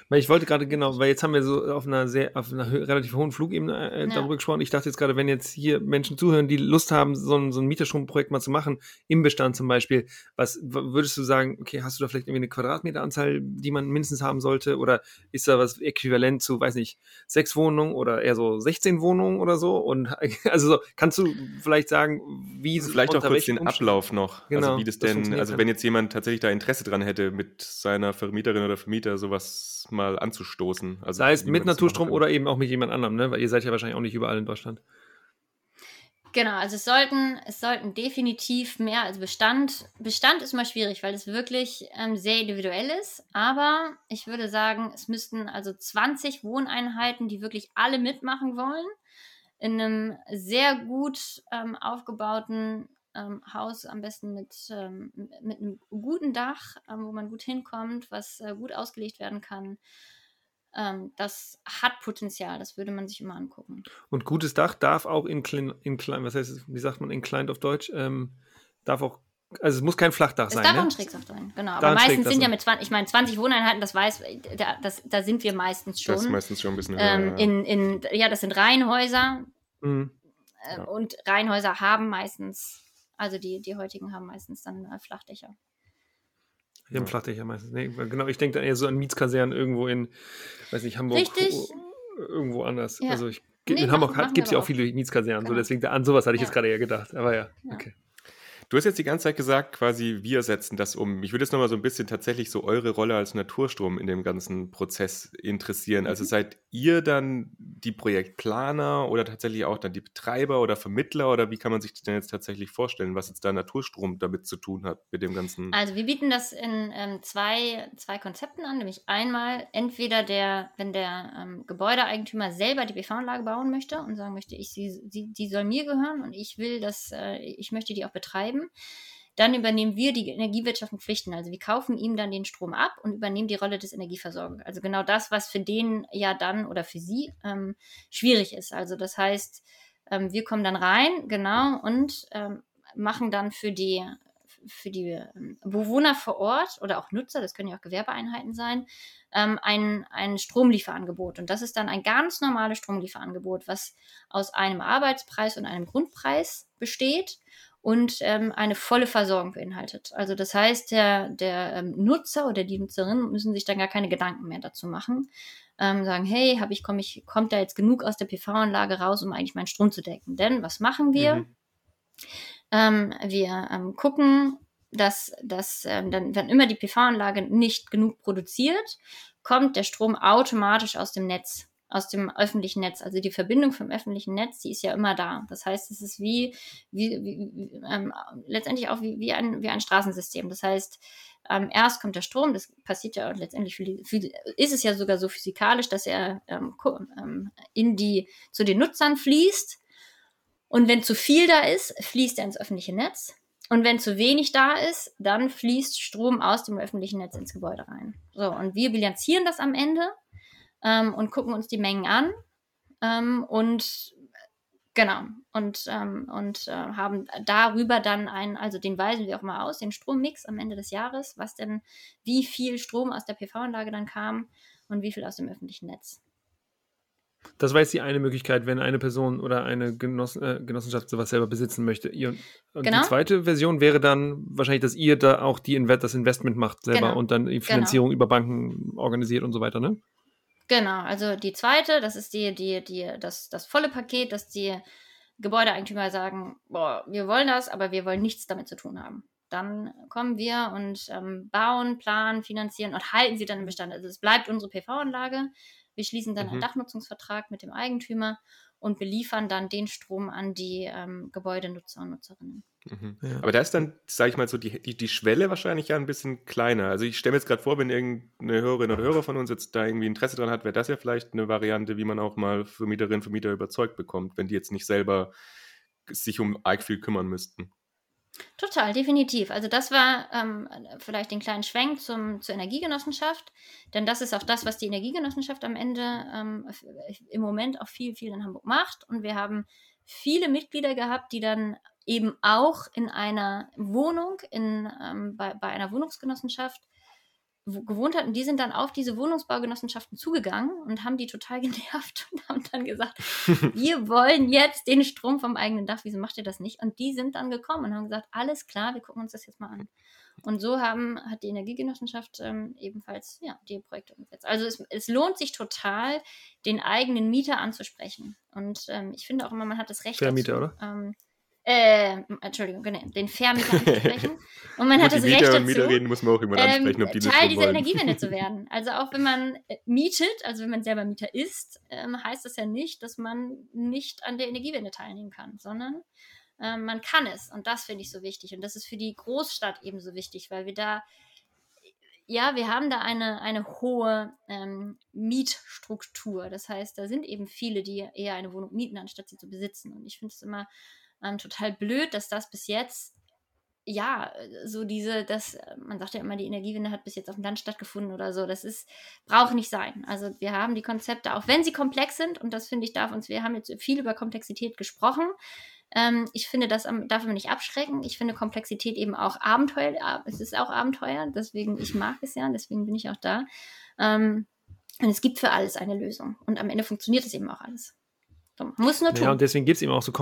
Weil ich wollte gerade genau, weil jetzt haben wir so auf einer sehr, auf einer relativ hohen Flugebene äh, darüber ja. gesprochen. Ich dachte jetzt gerade, wenn jetzt hier Menschen zuhören, die Lust haben, so ein, so ein Mieterstromprojekt mal zu machen, im Bestand zum Beispiel, was würdest du sagen, okay, hast du da vielleicht irgendwie eine Quadratmeteranzahl, die man mindestens haben sollte? Oder ist da was äquivalent zu, weiß nicht, sechs Wohnungen oder eher so 16 Wohnungen oder so? Und also so, kannst du vielleicht sagen, wie Vielleicht auch kurz den Ablauf noch. Also genau, also wie das denn, das also wenn jetzt jemand tatsächlich da Interesse dran hätte, mit seiner Vermieterin oder Vermieter sowas mal anzustoßen. Also Sei es mit Naturstrom oder eben auch mit jemand anderem, ne? weil ihr seid ja wahrscheinlich auch nicht überall in Deutschland. Genau, also es sollten, es sollten definitiv mehr als Bestand. Bestand ist immer schwierig, weil es wirklich ähm, sehr individuell ist. Aber ich würde sagen, es müssten also 20 Wohneinheiten, die wirklich alle mitmachen wollen, in einem sehr gut ähm, aufgebauten ähm, Haus am besten mit, ähm, mit einem guten Dach, ähm, wo man gut hinkommt, was äh, gut ausgelegt werden kann. Ähm, das hat Potenzial, das würde man sich immer angucken. Und gutes Dach darf auch incline, incline was heißt, wie sagt man inclined auf Deutsch, ähm, darf auch also es muss kein Flachdach es sein. Es darf ne? auch ein Schrägdach sein, genau. Aber meistens sind ja mit 20, ich meine, 20 Wohneinheiten, das weiß, da, das, da sind wir meistens schon. Das ist meistens schon ein bisschen höher, ähm, ja. In, in, ja, das sind Reihenhäuser. Mhm. Äh, ja. Und Reihenhäuser haben meistens also die, die heutigen haben meistens dann äh, Flachdächer. Die haben Flachdächer meistens. Nee, genau, ich denke dann eher so an Mietskasernen irgendwo in, weiß nicht, Hamburg. Richtig. Irgendwo anders. Ja. Also ich, nee, in Hamburg gibt es ja auch viele Mietskasernen, genau. so deswegen an sowas hatte ich ja. jetzt gerade eher gedacht. Aber ja, ja. okay. Du hast jetzt die ganze Zeit gesagt, quasi, wir setzen das um. Ich würde jetzt nochmal so ein bisschen tatsächlich so eure Rolle als Naturstrom in dem ganzen Prozess interessieren. Also mhm. seid ihr dann die Projektplaner oder tatsächlich auch dann die Betreiber oder Vermittler oder wie kann man sich das denn jetzt tatsächlich vorstellen, was jetzt da Naturstrom damit zu tun hat mit dem ganzen? Also wir bieten das in ähm, zwei, zwei Konzepten an, nämlich einmal entweder der, wenn der ähm, Gebäudeeigentümer selber die PV-Anlage bauen möchte und sagen möchte, ich, sie, sie, die soll mir gehören und ich will das, äh, ich möchte die auch betreiben betreiben. Dann übernehmen wir die Energiewirtschaft und Pflichten. Also wir kaufen ihm dann den Strom ab und übernehmen die Rolle des Energieversorgers. Also genau das, was für den ja dann oder für sie ähm, schwierig ist. Also das heißt, ähm, wir kommen dann rein, genau, und ähm, machen dann für die für die ähm, Bewohner vor Ort oder auch Nutzer, das können ja auch Gewerbeeinheiten sein, ähm, ein, ein Stromlieferangebot. Und das ist dann ein ganz normales Stromlieferangebot, was aus einem Arbeitspreis und einem Grundpreis besteht und ähm, eine volle Versorgung beinhaltet. Also das heißt, der, der ähm, Nutzer oder die Nutzerin müssen sich dann gar keine Gedanken mehr dazu machen. Ähm, sagen, hey, hab ich, komm ich, kommt da jetzt genug aus der PV-Anlage raus, um eigentlich meinen Strom zu decken? Denn was machen wir? Mhm. Ähm, wir ähm, gucken, dass, dass ähm, dann, wenn immer die PV-Anlage nicht genug produziert, kommt der Strom automatisch aus dem Netz aus dem öffentlichen Netz. Also die Verbindung vom öffentlichen Netz, die ist ja immer da. Das heißt, es ist wie, wie, wie ähm, letztendlich auch wie, wie, ein, wie ein Straßensystem. Das heißt, ähm, erst kommt der Strom, das passiert ja letztendlich, für die, ist es ja sogar so physikalisch, dass er ähm, ähm, in die, zu den Nutzern fließt. Und wenn zu viel da ist, fließt er ins öffentliche Netz. und wenn zu wenig da ist, dann fließt Strom aus dem öffentlichen Netz ins Gebäude rein. So, und wir bilanzieren das am Ende ähm, und gucken uns die Mengen an ähm, und genau und, ähm, und äh, haben darüber dann einen, also den weisen wir auch mal aus, den Strommix am Ende des Jahres, was denn, wie viel Strom aus der PV-Anlage dann kam und wie viel aus dem öffentlichen Netz. Das war jetzt die eine Möglichkeit, wenn eine Person oder eine Genoss äh, Genossenschaft sowas selber besitzen möchte. Ihr, und genau. die zweite Version wäre dann wahrscheinlich, dass ihr da auch die Inve das Investment macht selber genau. und dann die Finanzierung genau. über Banken organisiert und so weiter, ne? Genau, also die zweite, das ist die, die, die, das, das volle Paket, dass die Gebäudeeigentümer sagen, boah, wir wollen das, aber wir wollen nichts damit zu tun haben. Dann kommen wir und ähm, bauen, planen, finanzieren und halten sie dann im Bestand. Also es bleibt unsere PV-Anlage. Wir schließen dann mhm. einen Dachnutzungsvertrag mit dem Eigentümer und beliefern dann den Strom an die ähm, Gebäudenutzer und Nutzerinnen. Mhm. Ja. Aber da ist dann, sage ich mal so, die, die, die Schwelle wahrscheinlich ja ein bisschen kleiner. Also ich stelle mir jetzt gerade vor, wenn irgendeine Hörerin oder Hörer von uns jetzt da irgendwie Interesse dran hat, wäre das ja vielleicht eine Variante, wie man auch mal Vermieterinnen und Vermieter überzeugt bekommt, wenn die jetzt nicht selber sich um arg viel kümmern müssten. Total, definitiv. Also das war ähm, vielleicht den kleinen Schwenk zum, zur Energiegenossenschaft, denn das ist auch das, was die Energiegenossenschaft am Ende ähm, im Moment auch viel, viel in Hamburg macht. Und wir haben viele Mitglieder gehabt, die dann eben auch in einer Wohnung, in, ähm, bei, bei einer Wohnungsgenossenschaft gewohnt hatten, die sind dann auf diese Wohnungsbaugenossenschaften zugegangen und haben die total genervt und haben dann gesagt, wir wollen jetzt den Strom vom eigenen Dach, wieso macht ihr das nicht? Und die sind dann gekommen und haben gesagt, alles klar, wir gucken uns das jetzt mal an. Und so haben, hat die Energiegenossenschaft ähm, ebenfalls ja, die Projekte umgesetzt. Also es, es, lohnt sich total, den eigenen Mieter anzusprechen. Und ähm, ich finde auch immer, man hat das Recht. Vermieter, dazu, oder? Ähm, äh, Entschuldigung, genau, den Vermieter anzusprechen. Und man hat das Recht dazu, Mieterinnen muss man auch immer ähm, ansprechen, ob die Teil dieser Energiewende zu werden. Also auch wenn man äh, mietet, also wenn man selber Mieter ist, ähm, heißt das ja nicht, dass man nicht an der Energiewende teilnehmen kann, sondern ähm, man kann es. Und das finde ich so wichtig. Und das ist für die Großstadt ebenso wichtig, weil wir da ja, wir haben da eine, eine hohe ähm, Mietstruktur. Das heißt, da sind eben viele, die eher eine Wohnung mieten, anstatt sie zu besitzen. Und ich finde es immer ähm, total blöd, dass das bis jetzt ja, so diese, das, man sagt ja immer, die Energiewende hat bis jetzt auf dem Land stattgefunden oder so. Das ist, braucht nicht sein. Also wir haben die Konzepte, auch wenn sie komplex sind, und das finde ich darf uns, wir haben jetzt viel über Komplexität gesprochen. Ähm, ich finde, das darf man nicht abschrecken. Ich finde Komplexität eben auch Abenteuer. Es ist auch Abenteuer, deswegen, ich mag es ja, deswegen bin ich auch da. Ähm, und es gibt für alles eine Lösung. Und am Ende funktioniert es eben auch alles. Muss nur tun. Ja, und deswegen gibt es eben auch so,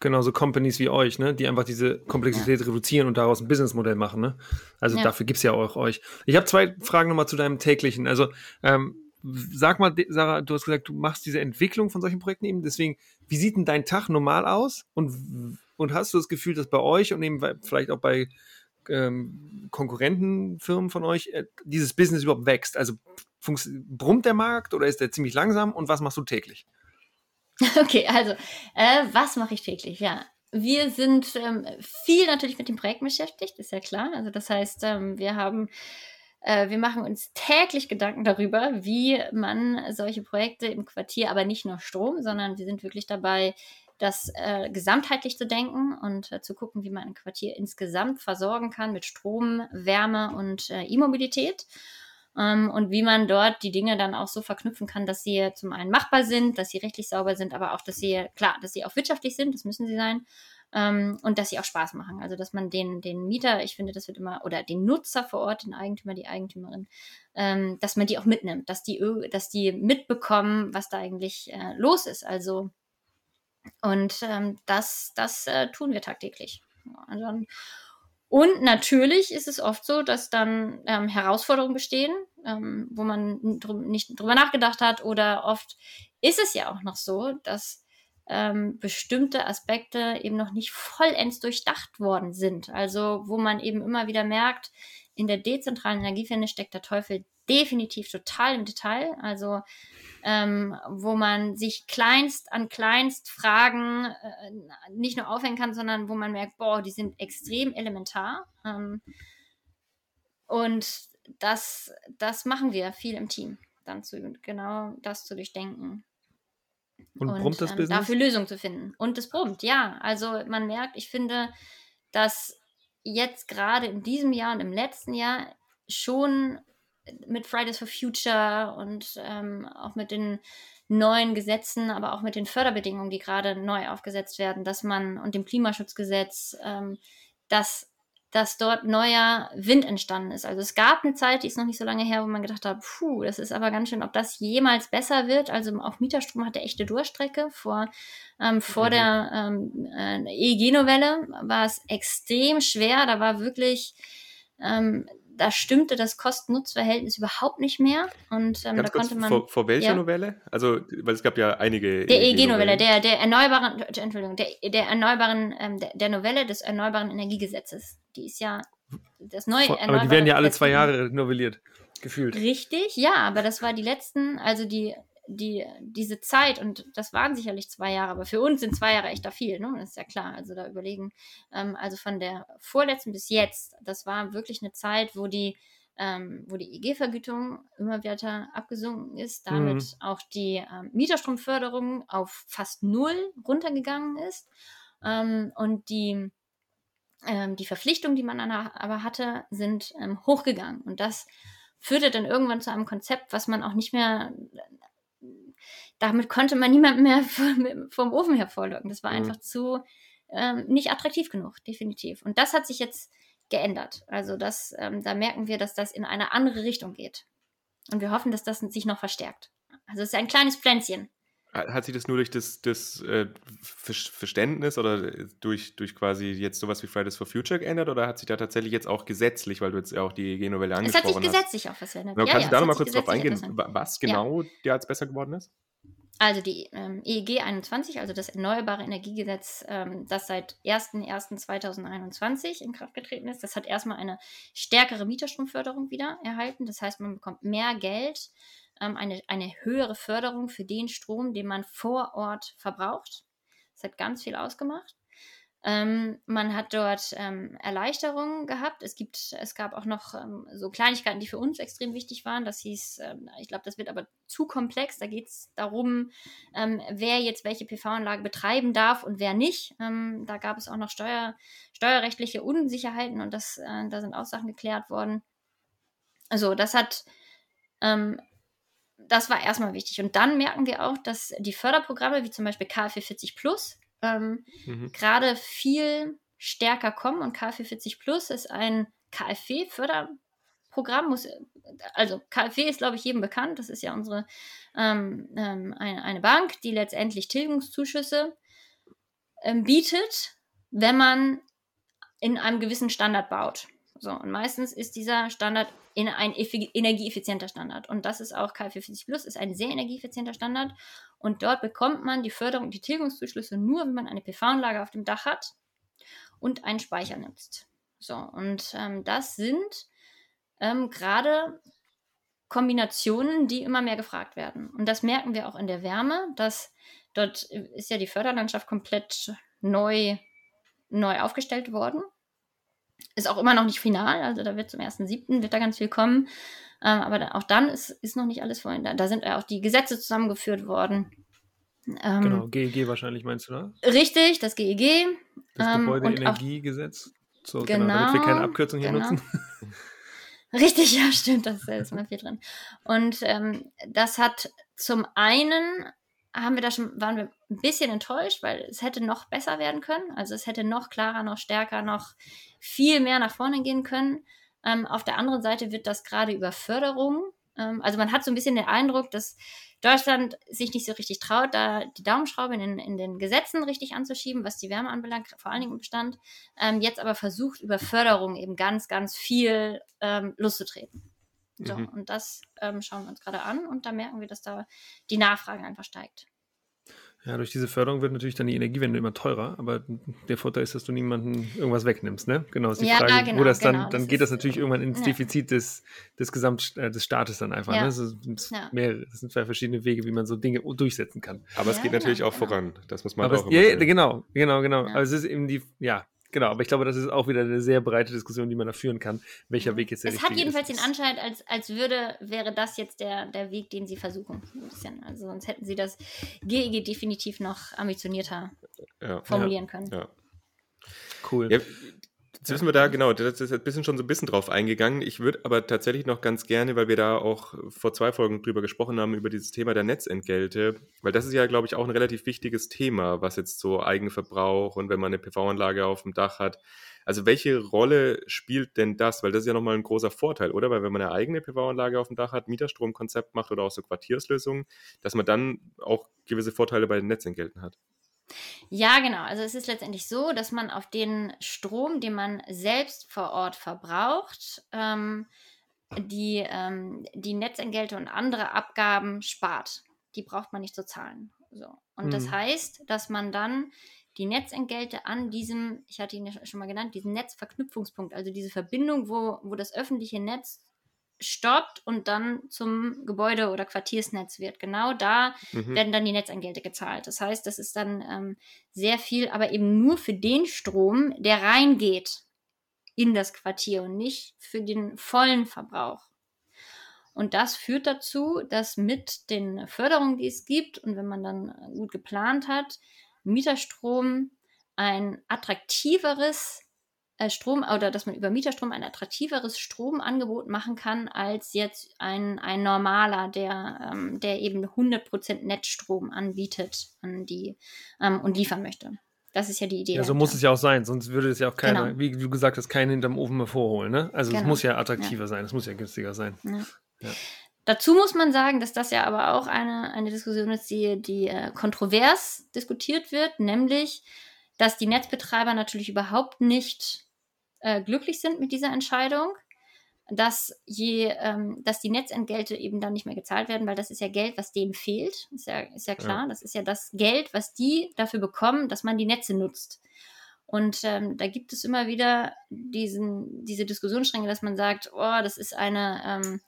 genau, so Companies wie euch, ne, die einfach diese Komplexität ja. reduzieren und daraus ein Businessmodell machen. Ne? Also ja. dafür gibt es ja auch euch. Ich habe zwei Fragen nochmal zu deinem täglichen. Also, ähm, sag mal, Sarah, du hast gesagt, du machst diese Entwicklung von solchen Projekten eben. Deswegen, wie sieht denn dein Tag normal aus? Und, und hast du das Gefühl, dass bei euch und eben vielleicht auch bei ähm, Konkurrentenfirmen von euch äh, dieses Business überhaupt wächst? Also brummt der Markt oder ist der ziemlich langsam und was machst du täglich? Okay, also, äh, was mache ich täglich? Ja, wir sind ähm, viel natürlich mit dem Projekt beschäftigt, ist ja klar. Also, das heißt, ähm, wir haben äh, wir machen uns täglich Gedanken darüber, wie man solche Projekte im Quartier, aber nicht nur Strom, sondern wir sind wirklich dabei, das äh, gesamtheitlich zu denken und äh, zu gucken, wie man ein Quartier insgesamt versorgen kann mit Strom, Wärme und äh, E-Mobilität ähm, und wie man dort die Dinge dann auch so verknüpfen kann, dass sie zum einen machbar sind, dass sie rechtlich sauber sind, aber auch, dass sie, klar, dass sie auch wirtschaftlich sind, das müssen sie sein. Ähm, und dass sie auch Spaß machen. Also, dass man den, den Mieter, ich finde, das wird immer, oder den Nutzer vor Ort, den Eigentümer, die Eigentümerin, ähm, dass man die auch mitnimmt, dass die, dass die mitbekommen, was da eigentlich äh, los ist. Also, und ähm, das, das äh, tun wir tagtäglich. Also, und natürlich ist es oft so, dass dann ähm, Herausforderungen bestehen, ähm, wo man dr nicht drüber nachgedacht hat. Oder oft ist es ja auch noch so, dass ähm, bestimmte Aspekte eben noch nicht vollends durchdacht worden sind. Also wo man eben immer wieder merkt, in der dezentralen Energiewende steckt der Teufel definitiv total im Detail. Also ähm, wo man sich kleinst an kleinst Fragen äh, nicht nur aufhängen kann, sondern wo man merkt, boah, die sind extrem elementar. Ähm, und das, das machen wir viel im Team, dann zu genau das zu durchdenken. Und, und brummt das ähm, Business? Dafür Lösungen zu finden. Und es brummt, ja. Also man merkt, ich finde, dass jetzt gerade in diesem Jahr und im letzten Jahr schon mit Fridays for Future und ähm, auch mit den neuen Gesetzen, aber auch mit den Förderbedingungen, die gerade neu aufgesetzt werden, dass man und dem Klimaschutzgesetz, ähm, dass, dass dort neuer Wind entstanden ist. Also es gab eine Zeit, die ist noch nicht so lange her, wo man gedacht hat, puh, das ist aber ganz schön, ob das jemals besser wird. Also auch Mieterstrom hatte echte Durchstrecke. Vor, ähm, vor mhm. der ähm, äh, EEG-Novelle war es extrem schwer. Da war wirklich ähm, da stimmte das Kosten-Nutz-Verhältnis überhaupt nicht mehr. Und ähm, da konnte man. Vor, vor welcher ja. Novelle? Also, weil es gab ja einige. Der EEG-Novelle, der, der erneuerbaren, Entschuldigung, der, der erneuerbaren, ähm, der, der, Novelle des Erneuerbaren Energiegesetzes. Die ist ja das neue vor, Aber die werden ja alle zwei Jahre novelliert, gefühlt. Richtig, ja, aber das war die letzten, also die die, diese Zeit, und das waren sicherlich zwei Jahre, aber für uns sind zwei Jahre echt da viel, ne? Das ist ja klar. Also da überlegen, ähm, also von der vorletzten bis jetzt, das war wirklich eine Zeit, wo die, ähm, wo die EG-Vergütung immer weiter abgesunken ist, damit mhm. auch die ähm, Mieterstromförderung auf fast null runtergegangen ist. Ähm, und die, ähm, die Verpflichtungen, die man aber hatte, sind ähm, hochgegangen. Und das führte dann irgendwann zu einem Konzept, was man auch nicht mehr damit konnte man niemanden mehr vom, vom Ofen hervorlocken. Das war mhm. einfach zu ähm, nicht attraktiv genug, definitiv. Und das hat sich jetzt geändert. Also das, ähm, da merken wir, dass das in eine andere Richtung geht. Und wir hoffen, dass das sich noch verstärkt. Also es ist ein kleines Pflänzchen. Hat sich das nur durch das, das äh, Verständnis oder durch, durch quasi jetzt sowas wie Fridays for Future geändert oder hat sich da tatsächlich jetzt auch gesetzlich, weil du jetzt ja auch die EG-Novelle angesprochen hast? Es hat sich gesetzlich auch was verändert. Ja, kannst ja, du da nochmal kurz drauf eingehen, was genau ja. dir als besser geworden ist? Also die ähm, EEG 21, also das Erneuerbare Energiegesetz, ähm, das seit 01.01.2021 in Kraft getreten ist, das hat erstmal eine stärkere Mieterstromförderung wieder erhalten. Das heißt, man bekommt mehr Geld, ähm, eine, eine höhere Förderung für den Strom, den man vor Ort verbraucht. Das hat ganz viel ausgemacht. Ähm, man hat dort ähm, Erleichterungen gehabt. Es gibt, es gab auch noch ähm, so Kleinigkeiten, die für uns extrem wichtig waren. Das hieß, ähm, ich glaube, das wird aber zu komplex. Da geht es darum, ähm, wer jetzt welche PV-Anlage betreiben darf und wer nicht. Ähm, da gab es auch noch Steuer, steuerrechtliche Unsicherheiten und das, äh, da sind auch Sachen geklärt worden. Also das hat das war erstmal wichtig. Und dann merken wir auch, dass die Förderprogramme wie zum Beispiel KfW 40 Plus ähm, mhm. gerade viel stärker kommen. Und KfW40 Plus ist ein KfW-Förderprogramm. also KfW ist, glaube ich, jedem bekannt. Das ist ja unsere ähm, ähm, eine, eine, Bank, die letztendlich Tilgungszuschüsse ähm, bietet, wenn man in einem gewissen Standard baut. So, und meistens ist dieser Standard in ein energieeffizienter Standard. Und das ist auch KfW 40 Plus, ist ein sehr energieeffizienter Standard. Und dort bekommt man die Förderung, die Tilgungszuschlüsse nur, wenn man eine PV-Anlage auf dem Dach hat und einen Speicher nutzt. So, und ähm, das sind ähm, gerade Kombinationen, die immer mehr gefragt werden. Und das merken wir auch in der Wärme, dass dort ist ja die Förderlandschaft komplett neu, neu aufgestellt worden. Ist auch immer noch nicht final, also da wird zum 1.7. wird da ganz viel kommen. Ähm, aber da, auch dann ist, ist noch nicht alles vorhin da. Da sind ja auch die Gesetze zusammengeführt worden. Ähm, genau, GEG wahrscheinlich meinst du, ne? Richtig, das GEG. Das ähm, Gebäudeenergiegesetz. So, genau, genau, damit wir keine Abkürzung hier genau. nutzen. Richtig, ja, stimmt, das ist mal viel drin. Und ähm, das hat zum einen haben wir da schon, waren wir ein bisschen enttäuscht, weil es hätte noch besser werden können. Also es hätte noch klarer, noch stärker, noch viel mehr nach vorne gehen können. Ähm, auf der anderen Seite wird das gerade über Förderung. Ähm, also man hat so ein bisschen den Eindruck, dass Deutschland sich nicht so richtig traut, da die Daumenschraube in den, in den Gesetzen richtig anzuschieben, was die Wärme anbelangt, vor allen Dingen im Bestand. Ähm, jetzt aber versucht, über Förderung eben ganz, ganz viel ähm, loszutreten. So, mhm. und das ähm, schauen wir uns gerade an und da merken wir, dass da die Nachfrage einfach steigt. Ja, durch diese Förderung wird natürlich dann die Energiewende immer teurer, aber der Vorteil ist, dass du niemanden irgendwas wegnimmst, ne? Genau, ist die ja, Frage, genau, wo das dann, genau, dann das geht das natürlich irgendwann ins ja. Defizit des, des Gesamt, äh, des Staates dann einfach, ja. ne? Das sind, mehrere, das sind zwei verschiedene Wege, wie man so Dinge durchsetzen kann. Aber es geht natürlich auch genau. voran, das muss man aber auch es, Ja, genau, genau, genau. Also es ist eben die, ja, Genau, aber ich glaube, das ist auch wieder eine sehr breite Diskussion, die man da führen kann, welcher Weg jetzt der Es hat jedenfalls ist. den Anschein, als, als würde, wäre das jetzt der, der Weg, den sie versuchen. Also sonst hätten sie das GEG definitiv noch ambitionierter ja. formulieren ja. können. Ja. Cool. Ja, Jetzt wissen wir da, genau, das ist ein bisschen schon so ein bisschen drauf eingegangen. Ich würde aber tatsächlich noch ganz gerne, weil wir da auch vor zwei Folgen drüber gesprochen haben, über dieses Thema der Netzentgelte, weil das ist ja, glaube ich, auch ein relativ wichtiges Thema, was jetzt so Eigenverbrauch und wenn man eine PV-Anlage auf dem Dach hat. Also welche Rolle spielt denn das? Weil das ist ja nochmal ein großer Vorteil, oder? Weil wenn man eine eigene PV-Anlage auf dem Dach hat, Mieterstromkonzept macht oder auch so Quartierslösungen, dass man dann auch gewisse Vorteile bei den Netzentgelten hat. Ja, genau. Also es ist letztendlich so, dass man auf den Strom, den man selbst vor Ort verbraucht, ähm, die, ähm, die Netzentgelte und andere Abgaben spart. Die braucht man nicht zu zahlen. So. Und mhm. das heißt, dass man dann die Netzentgelte an diesem, ich hatte ihn ja schon mal genannt, diesen Netzverknüpfungspunkt, also diese Verbindung, wo, wo das öffentliche Netz stoppt und dann zum Gebäude- oder Quartiersnetz wird. Genau da mhm. werden dann die Netzentgelte gezahlt. Das heißt, das ist dann ähm, sehr viel, aber eben nur für den Strom, der reingeht in das Quartier und nicht für den vollen Verbrauch. Und das führt dazu, dass mit den Förderungen, die es gibt und wenn man dann gut geplant hat, Mieterstrom ein attraktiveres äh, Strom oder dass man über Mieterstrom ein attraktiveres Stromangebot machen kann als jetzt ein, ein normaler, der, ähm, der eben 100% Netzstrom anbietet an die, ähm, und liefern möchte. Das ist ja die Idee. Ja, so muss es ja auch sein, sonst würde es ja auch keiner, genau. wie du gesagt hast, keinen hinterm Ofen mehr vorholen. Ne? Also genau. es muss ja attraktiver ja. sein, es muss ja günstiger sein. Ja. Ja. Dazu muss man sagen, dass das ja aber auch eine, eine Diskussion ist, die, die äh, kontrovers diskutiert wird, nämlich, dass die Netzbetreiber natürlich überhaupt nicht äh, glücklich sind mit dieser Entscheidung, dass, je, ähm, dass die Netzentgelte eben dann nicht mehr gezahlt werden, weil das ist ja Geld, was denen fehlt. Ist ja, ist ja klar. Ja. Das ist ja das Geld, was die dafür bekommen, dass man die Netze nutzt. Und ähm, da gibt es immer wieder diesen, diese Diskussionsstränge, dass man sagt, oh, das ist eine, ähm,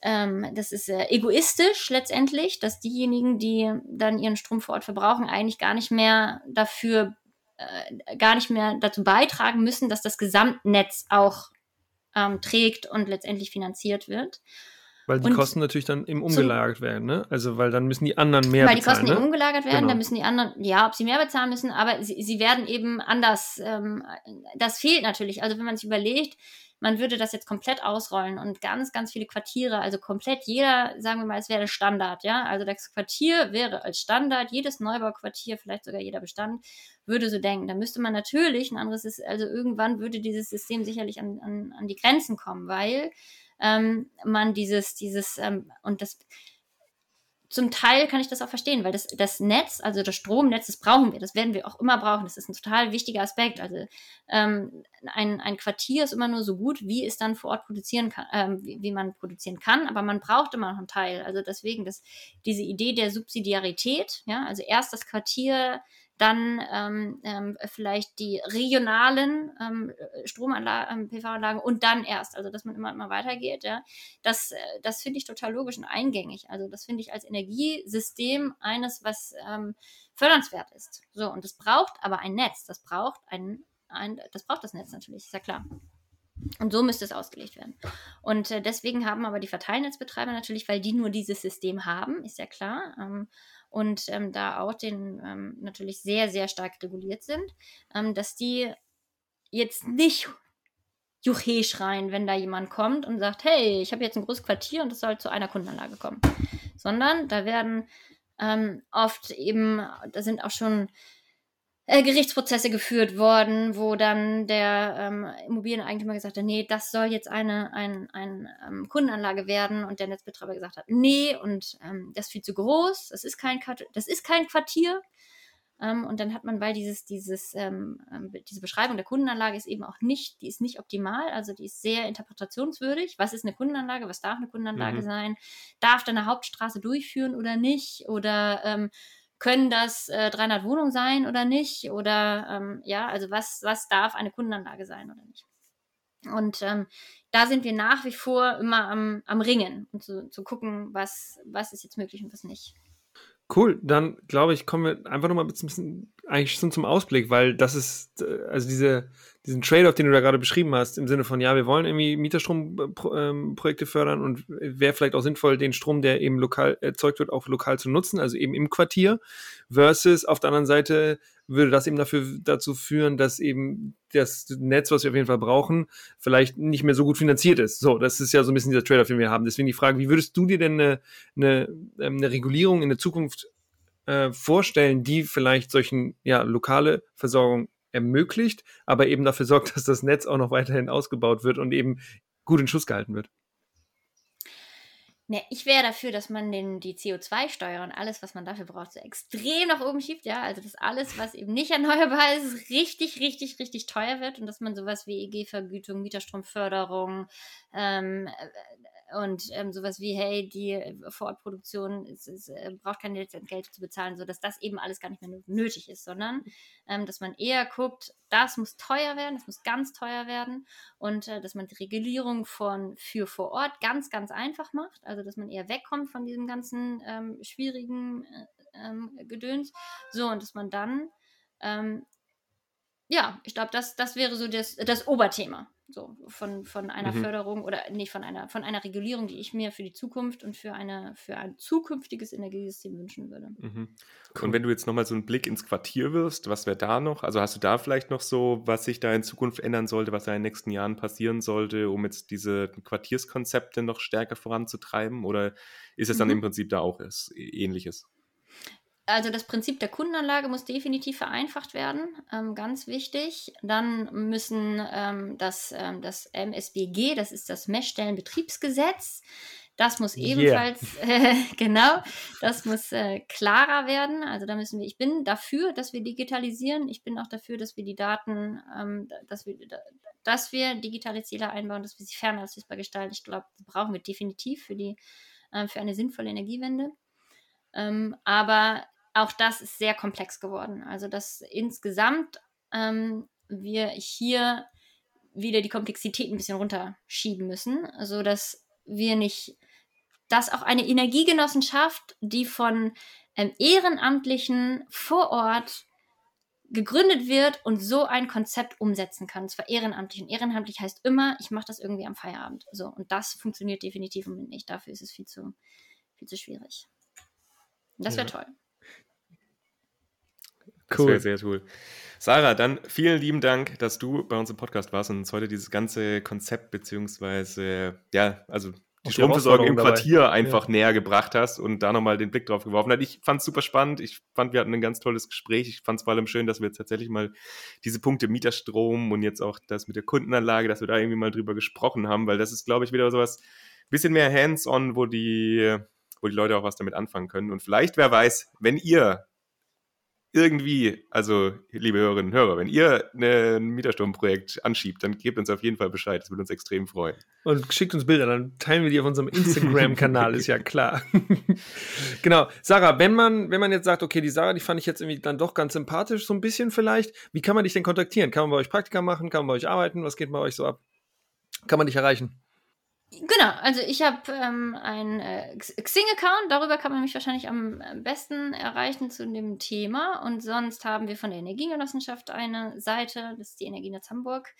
ähm, das ist äh, egoistisch letztendlich, dass diejenigen, die dann ihren Strom vor Ort verbrauchen, eigentlich gar nicht mehr dafür äh, gar nicht mehr dazu beitragen müssen, dass das Gesamtnetz auch ähm, trägt und letztendlich finanziert wird. Weil die und Kosten natürlich dann eben umgelagert werden, ne? Also weil dann müssen die anderen mehr bezahlen. Weil die Kosten ne? eben umgelagert werden, genau. dann müssen die anderen, ja, ob sie mehr bezahlen müssen, aber sie, sie werden eben anders. Ähm, das fehlt natürlich. Also wenn man sich überlegt, man würde das jetzt komplett ausrollen und ganz, ganz viele Quartiere, also komplett jeder, sagen wir mal, es wäre Standard, ja. Also das Quartier wäre als Standard, jedes Neubauquartier, vielleicht sogar jeder Bestand, würde so denken. Da müsste man natürlich ein anderes, also irgendwann würde dieses System sicherlich an, an, an die Grenzen kommen, weil ähm, man dieses, dieses, ähm, und das zum Teil kann ich das auch verstehen, weil das, das Netz, also das Stromnetz, das brauchen wir, das werden wir auch immer brauchen. Das ist ein total wichtiger Aspekt. Also ähm, ein, ein Quartier ist immer nur so gut, wie es dann vor Ort produzieren kann, ähm, wie, wie, man produzieren kann, aber man braucht immer noch einen Teil. Also deswegen das, diese Idee der Subsidiarität, ja, also erst das Quartier dann ähm, ähm, vielleicht die regionalen ähm, Stromanlagen, ähm, PV-Anlagen und dann erst, also dass man immer, immer weitergeht, ja, das, äh, das finde ich total logisch und eingängig. Also das finde ich als Energiesystem eines, was ähm, fördernswert ist. So, und das braucht aber ein Netz, das braucht ein, ein das braucht das Netz natürlich, ist ja klar. Und so müsste es ausgelegt werden. Und äh, deswegen haben aber die Verteilnetzbetreiber natürlich, weil die nur dieses System haben, ist ja klar, ähm, und ähm, da auch den ähm, natürlich sehr, sehr stark reguliert sind, ähm, dass die jetzt nicht Juche schreien, wenn da jemand kommt und sagt, hey, ich habe jetzt ein großes Quartier und es soll zu einer Kundenanlage kommen. Sondern da werden ähm, oft eben, da sind auch schon äh, Gerichtsprozesse geführt worden, wo dann der ähm, Immobilieneigentümer gesagt hat, nee, das soll jetzt eine ein, ein, ähm, Kundenanlage werden und der Netzbetreiber gesagt hat, nee, und ähm, das ist viel zu groß, das ist kein, das ist kein Quartier. Ähm, und dann hat man, weil dieses, dieses, ähm, ähm, diese Beschreibung der Kundenanlage ist eben auch nicht, die ist nicht optimal, also die ist sehr interpretationswürdig. Was ist eine Kundenanlage? Was darf eine Kundenanlage mhm. sein? Darf da eine Hauptstraße durchführen oder nicht? Oder können das äh, 300 Wohnungen sein oder nicht? Oder ähm, ja, also was, was darf eine Kundenanlage sein oder nicht? Und ähm, da sind wir nach wie vor immer am, am Ringen und zu, zu gucken, was, was ist jetzt möglich und was nicht. Cool, dann glaube ich, kommen wir einfach nochmal ein bisschen eigentlich schon zum Ausblick, weil das ist, äh, also diese, diesen Trade-off, den du da gerade beschrieben hast, im Sinne von, ja, wir wollen irgendwie Mieterstromprojekte fördern und wäre vielleicht auch sinnvoll, den Strom, der eben lokal erzeugt wird, auch lokal zu nutzen, also eben im Quartier. versus auf der anderen Seite würde das eben dafür, dazu führen, dass eben das Netz, was wir auf jeden Fall brauchen, vielleicht nicht mehr so gut finanziert ist. So, das ist ja so ein bisschen dieser Trade-off, den wir haben. Deswegen die Frage, wie würdest du dir denn eine, eine, ähm, eine Regulierung in der Zukunft äh, vorstellen, die vielleicht solchen, ja, lokale Versorgung ermöglicht, aber eben dafür sorgt, dass das Netz auch noch weiterhin ausgebaut wird und eben gut in Schuss gehalten wird? Ne, ich wäre dafür, dass man den, die CO2-Steuer und alles, was man dafür braucht, so extrem nach oben schiebt, ja. Also dass alles, was eben nicht erneuerbar ist, richtig, richtig, richtig teuer wird und dass man sowas wie EG-Vergütung, Mieterstromförderung, ähm, und ähm, sowas wie, hey, die äh, Vorortproduktion ist, ist, äh, braucht kein Geld zu bezahlen, sodass das eben alles gar nicht mehr nötig ist, sondern ähm, dass man eher guckt, das muss teuer werden, das muss ganz teuer werden und äh, dass man die Regulierung von für vor Ort ganz, ganz einfach macht, also dass man eher wegkommt von diesem ganzen ähm, schwierigen äh, ähm, Gedöns, so und dass man dann ähm, ja, ich glaube, das, das wäre so das, das Oberthema so von, von einer mhm. Förderung oder nicht von einer, von einer Regulierung, die ich mir für die Zukunft und für, eine, für ein zukünftiges Energiesystem wünschen würde. Mhm. Und wenn du jetzt nochmal so einen Blick ins Quartier wirst, was wäre da noch? Also hast du da vielleicht noch so, was sich da in Zukunft ändern sollte, was da in den nächsten Jahren passieren sollte, um jetzt diese Quartierskonzepte noch stärker voranzutreiben? Oder ist es dann mhm. im Prinzip da auch ähnliches? Also das Prinzip der Kundenanlage muss definitiv vereinfacht werden, ähm, ganz wichtig. Dann müssen ähm, das, ähm, das MSBG, das ist das Messstellenbetriebsgesetz, das muss ebenfalls, yeah. äh, genau, das muss äh, klarer werden. Also da müssen wir, ich bin dafür, dass wir digitalisieren. Ich bin auch dafür, dass wir die Daten, ähm, dass wir, dass wir digitale Ziele einbauen, dass wir sie fernauslesbar gestalten. Ich glaube, das brauchen wir definitiv für die, äh, für eine sinnvolle Energiewende. Ähm, aber auch das ist sehr komplex geworden. Also dass insgesamt ähm, wir hier wieder die Komplexität ein bisschen runterschieben müssen, sodass wir nicht, dass auch eine Energiegenossenschaft, die von ähm, Ehrenamtlichen vor Ort gegründet wird und so ein Konzept umsetzen kann. Und zwar ehrenamtlich. Und ehrenamtlich heißt immer, ich mache das irgendwie am Feierabend. So, und das funktioniert definitiv im Moment nicht. Dafür ist es viel zu, viel zu schwierig. Und das wäre ja. toll. Das wäre sehr cool. Sarah, dann vielen lieben Dank, dass du bei uns im Podcast warst und uns heute dieses ganze Konzept beziehungsweise, ja, also die Stromversorgung im Quartier dabei. einfach ja. näher gebracht hast und da nochmal den Blick drauf geworfen hast. Ich fand es super spannend. Ich fand, wir hatten ein ganz tolles Gespräch. Ich fand es vor allem schön, dass wir jetzt tatsächlich mal diese Punkte Mieterstrom und jetzt auch das mit der Kundenanlage, dass wir da irgendwie mal drüber gesprochen haben, weil das ist, glaube ich, wieder sowas bisschen mehr hands-on, wo die, wo die Leute auch was damit anfangen können. Und vielleicht, wer weiß, wenn ihr irgendwie, also liebe Hörerinnen und Hörer, wenn ihr ne, ein Mietersturmprojekt anschiebt, dann gebt uns auf jeden Fall Bescheid. Das würde uns extrem freuen. Und schickt uns Bilder, dann teilen wir die auf unserem Instagram-Kanal, ist ja klar. genau. Sarah, wenn man, wenn man jetzt sagt, okay, die Sarah, die fand ich jetzt irgendwie dann doch ganz sympathisch, so ein bisschen vielleicht, wie kann man dich denn kontaktieren? Kann man bei euch Praktika machen? Kann man bei euch arbeiten? Was geht bei euch so ab? Kann man dich erreichen? Genau, also ich habe ähm, einen äh, Xing-Account, darüber kann man mich wahrscheinlich am besten erreichen zu dem Thema. Und sonst haben wir von der Energiegenossenschaft eine Seite, das ist die Energienetz Hamburg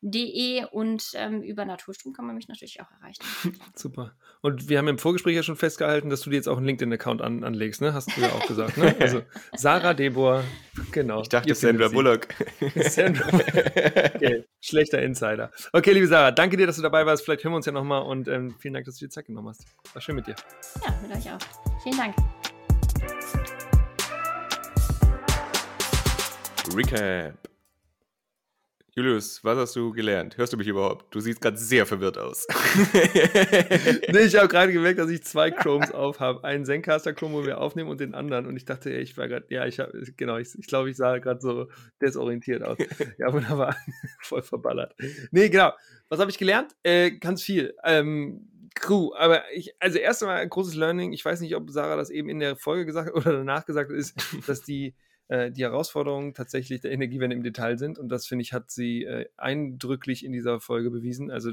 de und ähm, über Naturstrom kann man mich natürlich auch erreichen. Super. Und wir haben im Vorgespräch ja schon festgehalten, dass du dir jetzt auch einen LinkedIn-Account an, anlegst, ne? Hast du ja auch gesagt, ne? Also Sarah Debor, genau. Ich dachte, Sandra Bullock. Sandra okay. Schlechter Insider. Okay, liebe Sarah, danke dir, dass du dabei warst. Vielleicht hören wir uns ja nochmal und ähm, vielen Dank, dass du dir Zeit genommen hast. War schön mit dir. Ja, mit euch auch. Vielen Dank. Recap. Julius, was hast du gelernt? Hörst du mich überhaupt? Du siehst gerade sehr verwirrt aus. nee, ich habe gerade gemerkt, dass ich zwei Chromes auf habe. Einen Zencaster-Chrome, wo wir aufnehmen und den anderen. Und ich dachte, ich war gerade, ja, ich habe, genau, ich, ich glaube, ich sah gerade so desorientiert aus. Ja, wunderbar. Voll verballert. Nee, genau. Was habe ich gelernt? Äh, ganz viel. Ähm, Crew, aber ich, also erst einmal ein großes Learning. Ich weiß nicht, ob Sarah das eben in der Folge gesagt oder danach gesagt ist, dass die äh, die Herausforderungen tatsächlich der Energiewende im Detail sind. Und das, finde ich, hat sie äh, eindrücklich in dieser Folge bewiesen. Also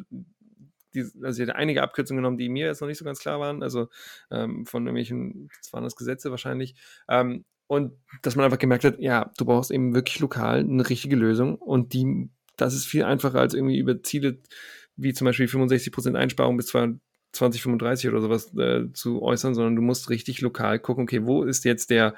die, also sie hat einige Abkürzungen genommen, die mir jetzt noch nicht so ganz klar waren, also ähm, von irgendwelchen, das waren das Gesetze wahrscheinlich. Ähm, und dass man einfach gemerkt hat, ja, du brauchst eben wirklich lokal eine richtige Lösung und die, das ist viel einfacher als irgendwie über Ziele wie zum Beispiel 65% Einsparung bis 2035 oder sowas äh, zu äußern, sondern du musst richtig lokal gucken, okay, wo ist jetzt der,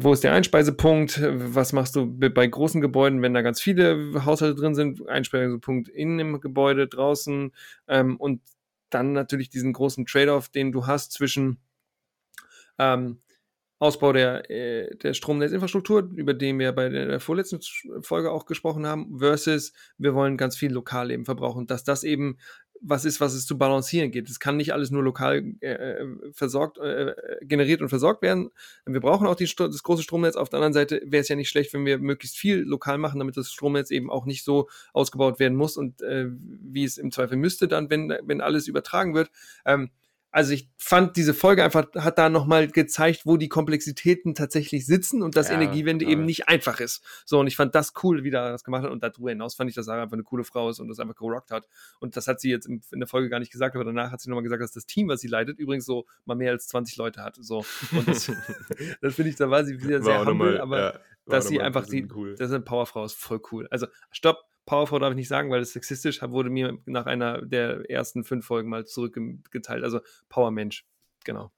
wo ist der Einspeisepunkt? Was machst du bei großen Gebäuden, wenn da ganz viele Haushalte drin sind? Einspeisepunkt in dem Gebäude, draußen ähm, und dann natürlich diesen großen Trade-off, den du hast zwischen ähm, Ausbau der, äh, der Stromnetzinfrastruktur, über den wir bei der vorletzten Folge auch gesprochen haben, versus wir wollen ganz viel lokal eben verbrauchen, dass das eben was ist, was es zu balancieren geht. Es kann nicht alles nur lokal äh, äh versorgt, äh, generiert und versorgt werden. Wir brauchen auch die, das große Stromnetz. Auf der anderen Seite wäre es ja nicht schlecht, wenn wir möglichst viel lokal machen, damit das Stromnetz eben auch nicht so ausgebaut werden muss und äh, wie es im Zweifel müsste dann, wenn, wenn alles übertragen wird. Ähm, also ich fand diese Folge einfach hat da nochmal gezeigt, wo die Komplexitäten tatsächlich sitzen und dass ja, Energiewende eben nicht einfach ist. So, und ich fand das cool, wie da das gemacht hat. Und darüber hinaus fand ich, dass Sarah einfach eine coole Frau ist und das einfach gerockt hat. Und das hat sie jetzt in, der Folge gar nicht gesagt, aber danach hat sie nochmal gesagt, dass das Team, was sie leitet, übrigens so mal mehr als 20 Leute hat. So. Und das, das finde ich, da war sie wieder sehr humble, mal, aber ja, dass sie einfach die, cool. das ist eine Powerfrau ist voll cool. Also, stopp, Powerfrau darf ich nicht sagen, weil es sexistisch wurde mir nach einer der ersten fünf Folgen mal zurückgeteilt. Also Power Mensch, genau.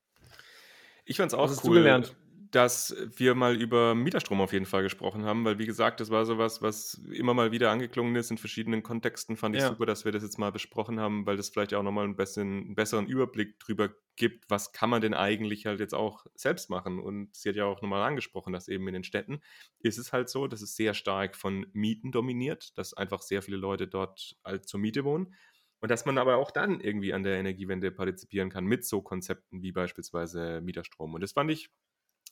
Ich fand es auch cool. gelernt? Dass wir mal über Mieterstrom auf jeden Fall gesprochen haben, weil wie gesagt, das war sowas, was immer mal wieder angeklungen ist in verschiedenen Kontexten. Fand ich ja. super, dass wir das jetzt mal besprochen haben, weil das vielleicht auch nochmal ein bisschen einen besseren Überblick drüber gibt, was kann man denn eigentlich halt jetzt auch selbst machen. Und sie hat ja auch nochmal angesprochen, dass eben in den Städten ist es halt so, dass es sehr stark von Mieten dominiert, dass einfach sehr viele Leute dort halt zur Miete wohnen. Und dass man aber auch dann irgendwie an der Energiewende partizipieren kann mit so Konzepten wie beispielsweise Mieterstrom. Und das fand ich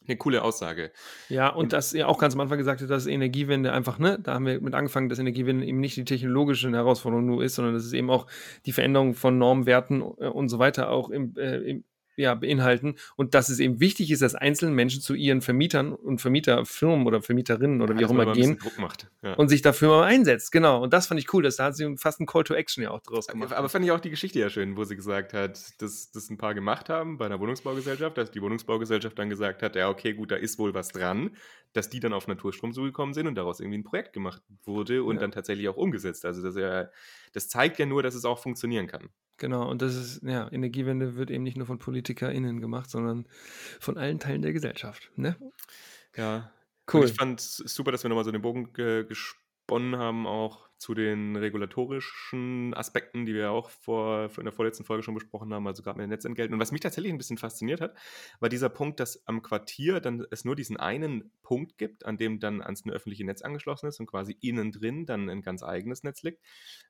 eine coole Aussage. Ja, und, dass ihr auch ganz am Anfang gesagt habt, dass Energiewende einfach, ne, da haben wir mit angefangen, dass Energiewende eben nicht die technologische Herausforderung nur ist, sondern dass es eben auch die Veränderung von Normwerten äh, und so weiter auch im, äh, im ja, beinhalten und dass es eben wichtig ist, dass einzelne Menschen zu ihren Vermietern und Vermieterfirmen oder Vermieterinnen oder wie auch immer gehen ja. und sich dafür mal einsetzt. Genau. Und das fand ich cool. dass da hat sie fast ein Call to Action ja auch draus gemacht. Aber fand ich auch die Geschichte ja schön, wo sie gesagt hat, dass das ein paar gemacht haben bei einer Wohnungsbaugesellschaft, dass die Wohnungsbaugesellschaft dann gesagt hat, ja, okay, gut, da ist wohl was dran, dass die dann auf Naturstrom zugekommen sind und daraus irgendwie ein Projekt gemacht wurde und ja. dann tatsächlich auch umgesetzt. Also das, ja, das zeigt ja nur, dass es auch funktionieren kann. Genau, und das ist, ja, Energiewende wird eben nicht nur von PolitikerInnen gemacht, sondern von allen Teilen der Gesellschaft. Ne? Ja, cool. Und ich fand es super, dass wir nochmal so den Bogen ge gesponnen haben, auch zu den regulatorischen Aspekten, die wir auch vor, in der vorletzten Folge schon besprochen haben, also gerade mit den Netzentgelten. Und was mich tatsächlich ein bisschen fasziniert hat, war dieser Punkt, dass am Quartier dann es nur diesen einen Punkt gibt, an dem dann ans öffentliche Netz angeschlossen ist und quasi innen drin dann ein ganz eigenes Netz liegt.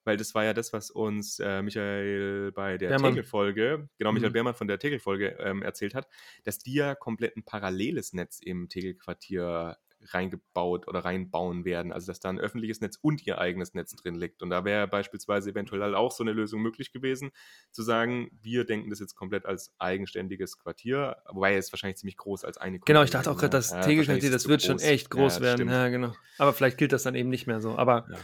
Weil das war ja das, was uns äh, Michael bei der Tegel-Folge, genau, Michael mhm. Beermann von der Tegel-Folge ähm, erzählt hat, dass die ja komplett ein paralleles Netz im Tegel-Quartier reingebaut oder reinbauen werden. Also dass da ein öffentliches Netz und ihr eigenes Netz drin liegt. Und da wäre beispielsweise eventuell auch so eine Lösung möglich gewesen, zu sagen, wir denken das jetzt komplett als eigenständiges Quartier, wobei es wahrscheinlich ziemlich groß als eine Genau, ich dachte auch gerade, das ja, Tegelquartier, das wird groß. schon echt groß ja, werden. Ja, genau. Aber vielleicht gilt das dann eben nicht mehr so. Aber ja.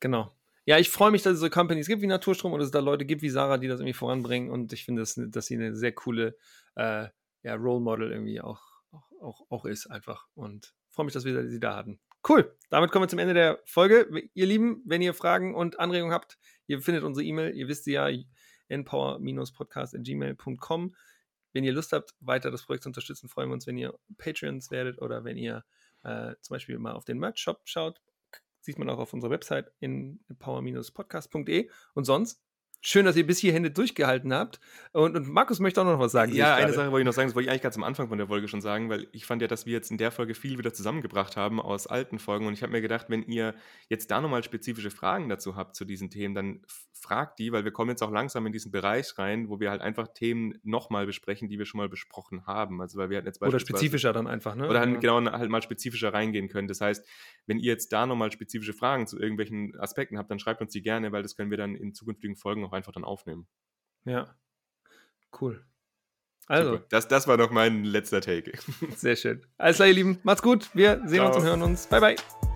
genau. Ja, ich freue mich, dass es so Companies gibt wie Naturstrom und dass es da Leute gibt wie Sarah, die das irgendwie voranbringen. Und ich finde, dass, dass sie eine sehr coole äh, ja, Role Model irgendwie auch, auch, auch, auch ist, einfach. Und freue mich, dass wir sie da hatten. Cool. Damit kommen wir zum Ende der Folge. Ihr Lieben, wenn ihr Fragen und Anregungen habt, ihr findet unsere E-Mail. Ihr wisst sie ja, npower-podcast.gmail.com. Wenn ihr Lust habt, weiter das Projekt zu unterstützen, freuen wir uns, wenn ihr Patreons werdet oder wenn ihr äh, zum Beispiel mal auf den Merch-Shop schaut. Sieht man auch auf unserer Website in power-podcast.de. Und sonst Schön, dass ihr bis hierhin durchgehalten habt. Und, und, Markus möchte auch noch was sagen. Ja, eine Sache wollte ich noch sagen, das wollte ich eigentlich ganz am Anfang von der Folge schon sagen, weil ich fand ja, dass wir jetzt in der Folge viel wieder zusammengebracht haben aus alten Folgen. Und ich habe mir gedacht, wenn ihr jetzt da nochmal spezifische Fragen dazu habt zu diesen Themen, dann fragt die, weil wir kommen jetzt auch langsam in diesen Bereich rein, wo wir halt einfach Themen nochmal besprechen, die wir schon mal besprochen haben. Also weil wir hatten jetzt Oder spezifischer dann einfach, ne? Oder halt, genau halt mal spezifischer reingehen können. Das heißt, wenn ihr jetzt da nochmal spezifische Fragen zu irgendwelchen Aspekten habt, dann schreibt uns die gerne, weil das können wir dann in zukünftigen Folgen auch einfach dann aufnehmen. Ja. Cool. Also. Das, das war noch mein letzter Take. Sehr schön. Alles klar, ihr Lieben. Macht's gut. Wir sehen Ciao. uns und hören uns. Bye, bye.